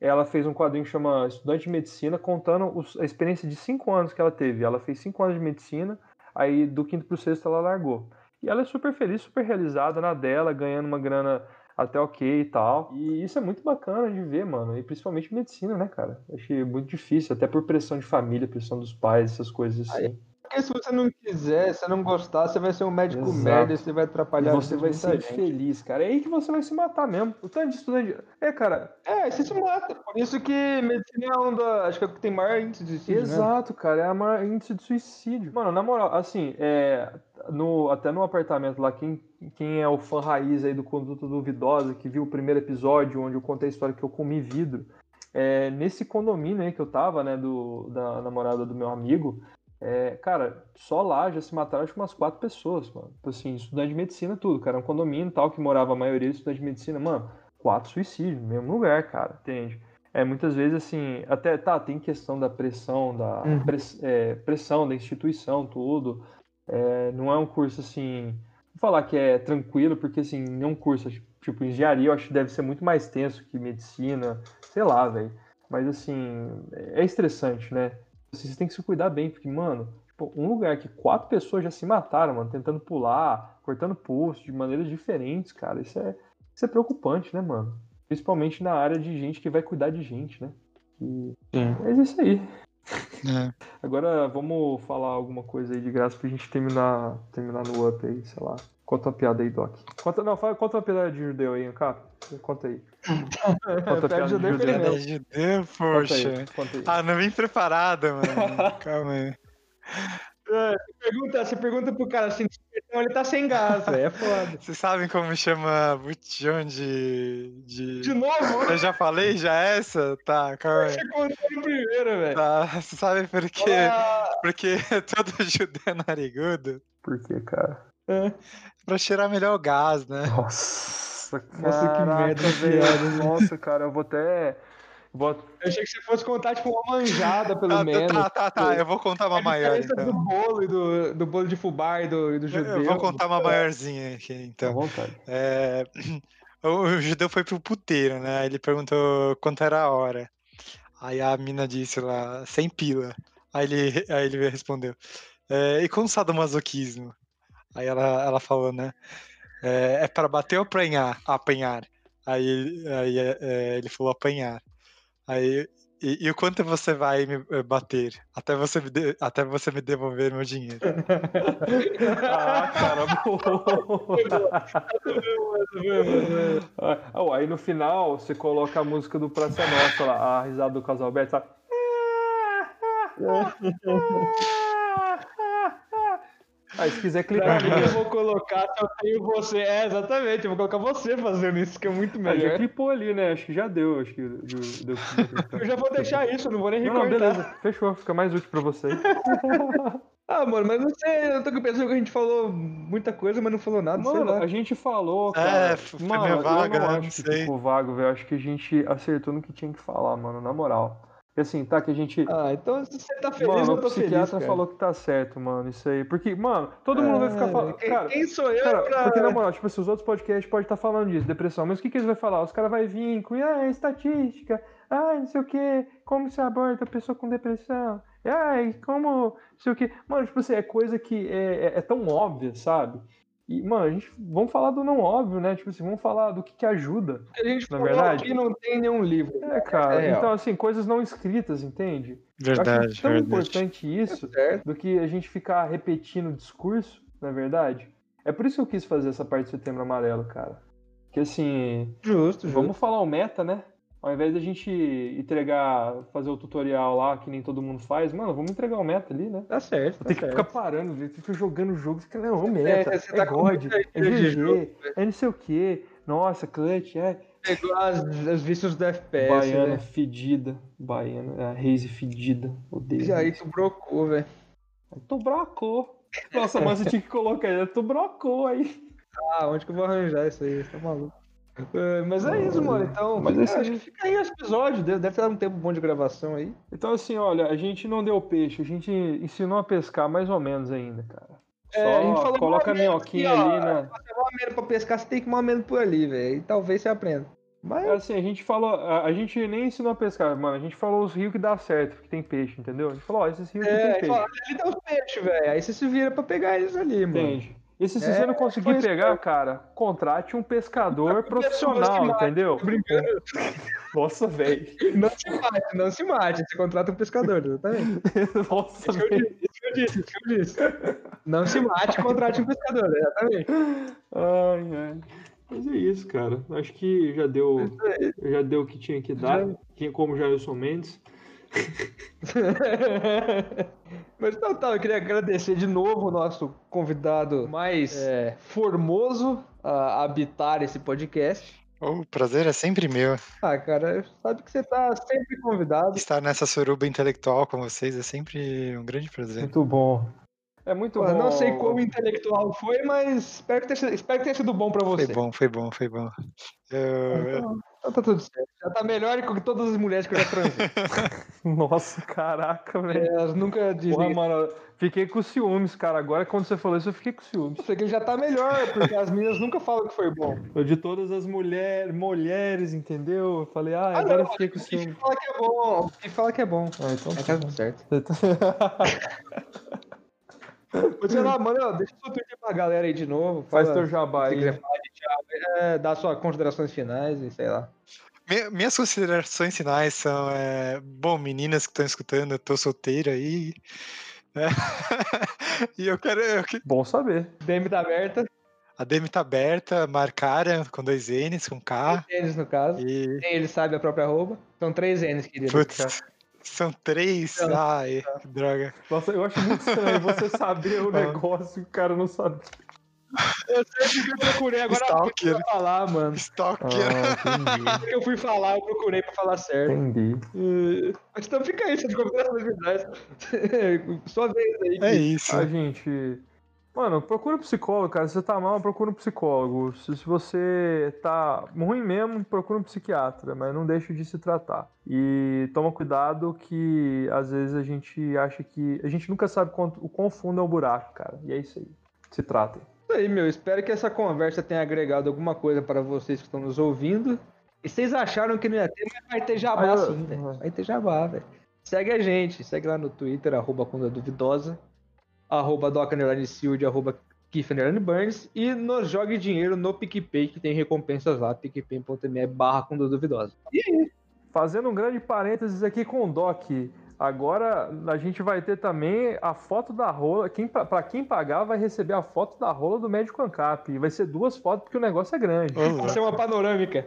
ela fez um quadrinho que chama Estudante de Medicina, contando a experiência de cinco anos que ela teve. Ela fez cinco anos de medicina, aí do quinto pro sexto ela largou. E ela é super feliz, super realizada na dela, ganhando uma grana até ok e tal. E isso é muito bacana de ver, mano. E principalmente medicina, né, cara? Achei muito difícil, até por pressão de família, pressão dos pais, essas coisas assim. Porque se você não quiser, se você não gostar, você vai ser um médico Exato. merda, você vai atrapalhar. E você vai ser infeliz, cara. É aí que você vai se matar mesmo. O tanto de estudante. É, cara. É, você se mata. Por isso que medicina é um da. Acho que é que tem maior índice de suicídio. Né? Exato, né? cara. É a maior índice de suicídio. Mano, na moral, assim, é. No, até no apartamento lá, quem, quem é o fã raiz aí do Conduta Duvidosa, que viu o primeiro episódio onde eu contei a história que eu comi vidro, é, nesse condomínio aí que eu tava, né, do, da namorada do meu amigo, é, cara, só lá já se mataram acho que umas quatro pessoas, mano. Tipo assim, estudante de medicina, tudo, cara. Um condomínio tal, que morava a maioria de estudantes de medicina, mano, quatro suicídios no mesmo lugar, cara, entende? É, muitas vezes, assim, até, tá, tem questão da pressão, da uhum. press, é, pressão da instituição, tudo. É, não é um curso, assim, vou falar que é tranquilo, porque, assim, é um curso, tipo, engenharia, eu acho que deve ser muito mais tenso que medicina, sei lá, velho. Mas, assim, é estressante, né? Você tem que se cuidar bem, porque, mano, Pô, um lugar que quatro pessoas já se mataram, mano, tentando pular, cortando posto de maneiras diferentes, cara. Isso é, isso é preocupante, né, mano? Principalmente na área de gente que vai cuidar de gente, né? E Sim. é isso aí. É. Agora vamos falar alguma coisa aí de graça pra gente terminar, terminar no up aí, sei lá. Conta uma piada aí, Doc. Conta, não, fala, conta uma piada de judeu aí, Cap. Conta aí. Conta a piada de judeu. É judeu, Conta poxa. aí, conta aí. Ah, não vim preparada, mano. Calma aí. É, você, pergunta, você pergunta pro cara assim, então ele tá sem gás, velho. É foda. Vocês sabem como chama botijão de, de. De novo, Eu já falei já essa? Tá, calma aí. você contou no primeiro, velho. Tá, você sabe por quê? Ah, Porque todo judeu é narigudo Por que, cara? É. pra cheirar melhor o gás, né? Nossa, Nossa, que merda velho. Nossa, cara, eu vou até. Vou... Eu achei que você fosse contar, tipo, uma manjada, pelo Ah, menos. tá, tá, tá. Eu vou contar uma A maior, diferença do então. bolo e do, do bolo de fubá e do, e do judeu. Eu vou contar uma maiorzinha aqui, então. vontade. É, o, o judeu foi pro puteiro, né? Ele perguntou quanto era a hora. Aí a mina disse lá, 100 pila. Aí ele, aí ele respondeu, "É, e com o sadomasoquismo? Aí ela, ela falou, né? É, é para bater ou apanhar? Apanhar. Aí, ele- aí é, é, ele falou apanhar. Aí, e, e o quanto você vai me eh, bater? Até você me, de- até você me devolver meu dinheiro. Ah, cara, boa. Aí no final você coloca a música do Praça Nossa lá, a risada do casal Alberto, sabe? Aí se quiser Pra clicar mim, ali, eu vou colocar se eu tenho você. É, exatamente, eu vou colocar você fazendo isso, que é muito Ah, já melhor. clipou ali, né? Acho que já deu, acho que deu. deu- Eu já vou deixar isso, não vou nem Não, não, recortar. beleza. Fechou, fica mais útil pra você. Ah, mano, mas não sei, eu tô com a impressão que a gente falou muita coisa, mas não falou nada, sei Mano, lá. a gente falou, cara. É, foi mano, meio vaga, eu não né? Não acho que sei. ficou vago, velho. Acho que a gente acertou no que tinha que falar, mano, na moral. Porque assim, tá, que a gente. Ah, então se você tá feliz, mano, eu o tô feliz, psiquiatra cara. falou que tá certo, mano, isso aí. Porque, mano, todo mundo vai ficar Ah, falando. Quem, Cara, quem sou eu cara, pra... porque na moral, tipo assim, os outros podcasts podem estar falando disso, depressão, mas o que, que eles vão falar? Os caras vão vir com, ah, é estatística, ah, não sei o que, como se aborda a pessoa com depressão, ai, como, não sei o que. Mano, tipo assim, é coisa que é, é- é tão óbvia, sabe? E, mano, a gente, vamos falar do não óbvio, né? Tipo assim, vamos falar do que, que ajuda. a gente na verdade- aqui não tem nenhum livro. É, cara. É então, assim, coisas não escritas, entende? Eu acho Verdade, tão verdade. importante isso Certo? do que a gente ficar repetindo o discurso, na verdade. É por isso que eu quis fazer essa parte de setembro amarelo, cara. Que assim, Justo, justo. vamos falar o meta, né? Ao invés da gente entregar, fazer o tutorial lá, que nem todo mundo faz, mano, vamos entregar o meta ali, né? Tá certo, tá Tem que ficar parando, velho, fica jogando o jogo, fica, não, o meta, é, você tá God, é ideia de jogo, GG, é não sei o que, nossa, clutch, é, Pegou as, os vícios do FPS, Baiana né? fedida. Baiana, a Reise fedida. Odeio. E aí tu brocou, velho. Tu brocou. Nossa, mas você tinha que colocar aí. Tu brocou aí. Ah, onde que eu vou arranjar isso aí? Você tá maluco. É, mas é isso, mano. Então, Mas esse acho que fica aí o episódio. Deve, deve ter um tempo bom de gravação aí. Então, assim, olha, a gente não deu peixe, a gente ensinou a pescar mais ou menos ainda, cara. Só É, a gente falou coloca a minhoquinha aqui, ó. ali na. Você vai ameno pra pescar, você tem que ir por ali, velho. E talvez você aprenda. Mas Assim, a gente falou. A, a gente nem ensinou a pescar, mano. A gente falou os rios que dá certo, que tem peixe, entendeu? A gente falou, ó, esses rios que é, tem aí peixe. fala, ali tá os peixes, velho. Aí você se vira pra pegar eles ali, mano. Entende? E se, se É, você não conseguir isso pegar, cara, contrate um pescador que profissional, entendeu? Nossa, velho. Não se mate, não se mate. Você contrata um pescador, exatamente. Nossa, Isso que disse, isso que eu disse, isso que eu disse. Não se mate, contrate um pescador, exatamente. Ai, ai. Mas é isso, cara. Acho que já deu, já deu o que tinha que dar. Quem- Como Jailson Mendes. Mas então tá, eu queria agradecer de novo o nosso convidado mais é, formoso a habitar esse podcast. O prazer é sempre meu. Ah, cara, sabe que você tá sempre convidado. Estar nessa suruba intelectual com vocês é sempre um grande prazer. Muito bom. É muito Pô, bom. não sei como intelectual foi, mas espero que tenha, sido- espero que tenha sido bom pra você. Foi bom, foi bom, foi bom. Eu- então tá tudo certo. Já tá melhor que todas as mulheres que eu já transei. Nossa, caraca, velho. Elas nunca Porra, dizem. mano, fiquei com ciúmes, cara. Agora, quando você falou isso, eu fiquei com ciúmes. Isso aqui já tá melhor, porque as meninas nunca falam que foi bom. De todas as mulheres, mulheres, entendeu? Eu falei, ah, Ah, agora não, eu fiquei com ciúmes. fala que é bom, e fala que é bom. Ah, então É, tá tá tudo certo. sei lá, manda, deixa seu Twitter pra galera aí de novo. Faz fala- teu jabá aí. falar de é, dá suas considerações finais e sei lá. Mi- Minhas considerações finais são, é, bom, meninas que estão escutando, eu tô solteiro aí. né? e eu quero. eu que- Bom saber. DM tá aberta, a DM tá aberta, marcaram com dois N's, com K. N's no caso. E. Nem ele sabe a própria roupa. São três N's, querido. Putz, são três. Não. Ai, que droga. Nossa, eu acho muito estranho você saber o negócio e o cara não sabe. Eu sei que eu procurei agora Stalker. pra falar, mano. Stalker. Ah, que eu fui falar, eu procurei pra falar certo. entendi. Uh, Mas então fica aí, você de considerações finais. Sua vez aí. É isso. A gente. Mano, procura um psicólogo, cara. Se você tá mal, procura um psicólogo. Se, se você tá ruim mesmo, procura um psiquiatra, mas não deixe de se tratar. E toma cuidado que às vezes a gente acha que. A gente nunca sabe quanto, o quão fundo é o buraco, cara. E é isso aí. Se tratem. Isso aí, meu. Espero que essa conversa tenha agregado alguma coisa para vocês que estão nos ouvindo. E vocês acharam que não ia ter, mas vai ter jabá Ah, eu- sim, velho. Vai ter jabá, velho. Segue a gente. Segue lá no Twitter, arroba Duvidosa, arroba Doc Underline Shield, arroba Burns. E nos jogue dinheiro no PicPay, que tem recompensas lá, picpay.me barra Conda Duvidosa. Fazendo um grande parênteses aqui com o Doc. Agora a gente vai ter também a foto da rola. Quem, pra quem pagar, vai receber a foto da rola do médico ANCAP. E vai ser duas fotos porque o negócio é grande. Vai ser uma panorâmica.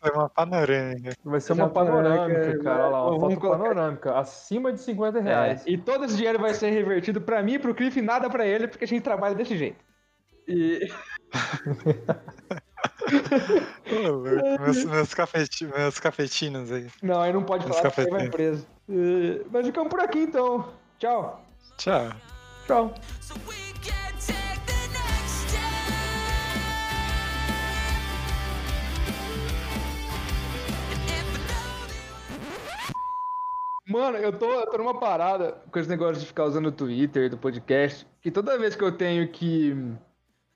Foi uma panorâmica. Vai ser uma panorâmica, cara. Olha lá, uma foto colocar- panorâmica. Acima de 50 reais. É, e todo esse dinheiro vai ser revertido pra mim e pro Cliff, nada pra ele, porque a gente trabalha desse jeito. E meus, meus, cafeti, meus cafetinos aí. não, aí não pode Os falar porque aí vai preso. E- Mas ficamos por aqui então. Tchau. Tchau. Tchau. Mano, eu tô, eu tô numa parada com esse negócio de ficar usando o Twitter do podcast, que toda vez que eu tenho que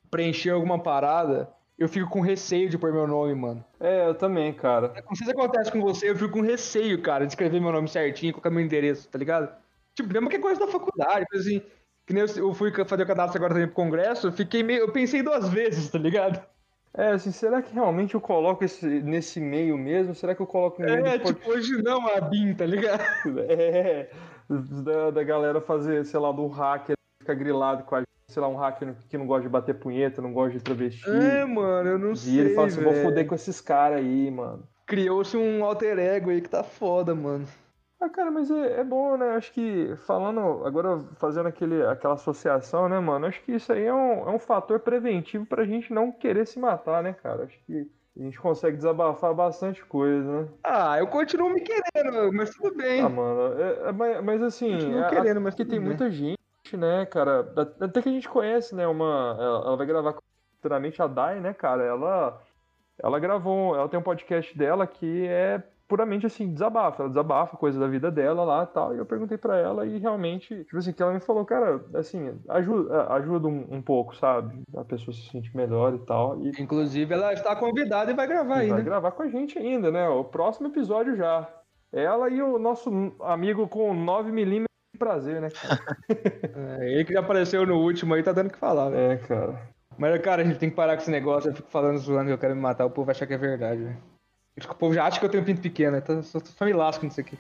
preencher alguma parada, eu fico com receio de pôr meu nome, mano. É, eu também, cara. Não sei se acontece com você, eu fico com receio, cara, de escrever meu nome certinho, colocar meu endereço, tá ligado? Tipo, mesmo que é coisa da faculdade, coisa assim. Que nem eu, eu fui fazer o cadastro agora também pro congresso, eu fiquei meio. Eu pensei duas vezes, tá ligado? É, assim, será que realmente eu coloco esse, nesse meio mesmo? Será que eu coloco no meio É, tipo, hoje não, a BIM, tá ligado? É, da, da galera fazer, sei lá, do hacker ficar grilado com a gente, sei lá, um hacker que não gosta de bater punheta, não gosta de travesti. É, mano, eu não sei. e ele fala assim, vou velho. foder com esses caras aí, mano. Criou-se um alter ego aí que tá foda, mano. Ah, cara, mas é, é bom, né? Acho que falando, agora fazendo aquele, aquela associação, né, mano? Acho que isso aí é um, é um fator preventivo pra gente não querer se matar, né, cara? Acho que a gente consegue desabafar bastante coisa, né? Ah, eu continuo me querendo, mas tudo bem. Ah, mano, é- é- mas, mas assim, Continuo é- querendo, mas porque tem bem. muita gente, né, cara? Até que a gente conhece, né? Uma. Ela, ela vai gravar com- futuramente a Dai, né, cara? Ela, ela gravou, ela tem um podcast dela que é puramente assim, desabafa. Ela desabafa coisa da vida dela lá e tal. E eu perguntei pra ela e realmente, tipo assim, que ela me falou, cara, assim, ajuda, ajuda um, um pouco, sabe? A pessoa se sentir melhor e tal. E Inclusive, ela está convidada e vai gravar aí, vai né? gravar com a gente ainda, né? O próximo episódio já. Ela e o nosso amigo com 9mm de prazer, né? É, ele que já apareceu no último aí tá dando o que falar, velho. É, cara. Mas, cara, a gente tem que parar com esse negócio. Eu fico falando, zoando que eu quero me matar, o povo vai achar que é verdade, velho. Que o povo já acha que eu tenho pinto pequeno, então eu só, só me lasco nisso aqui.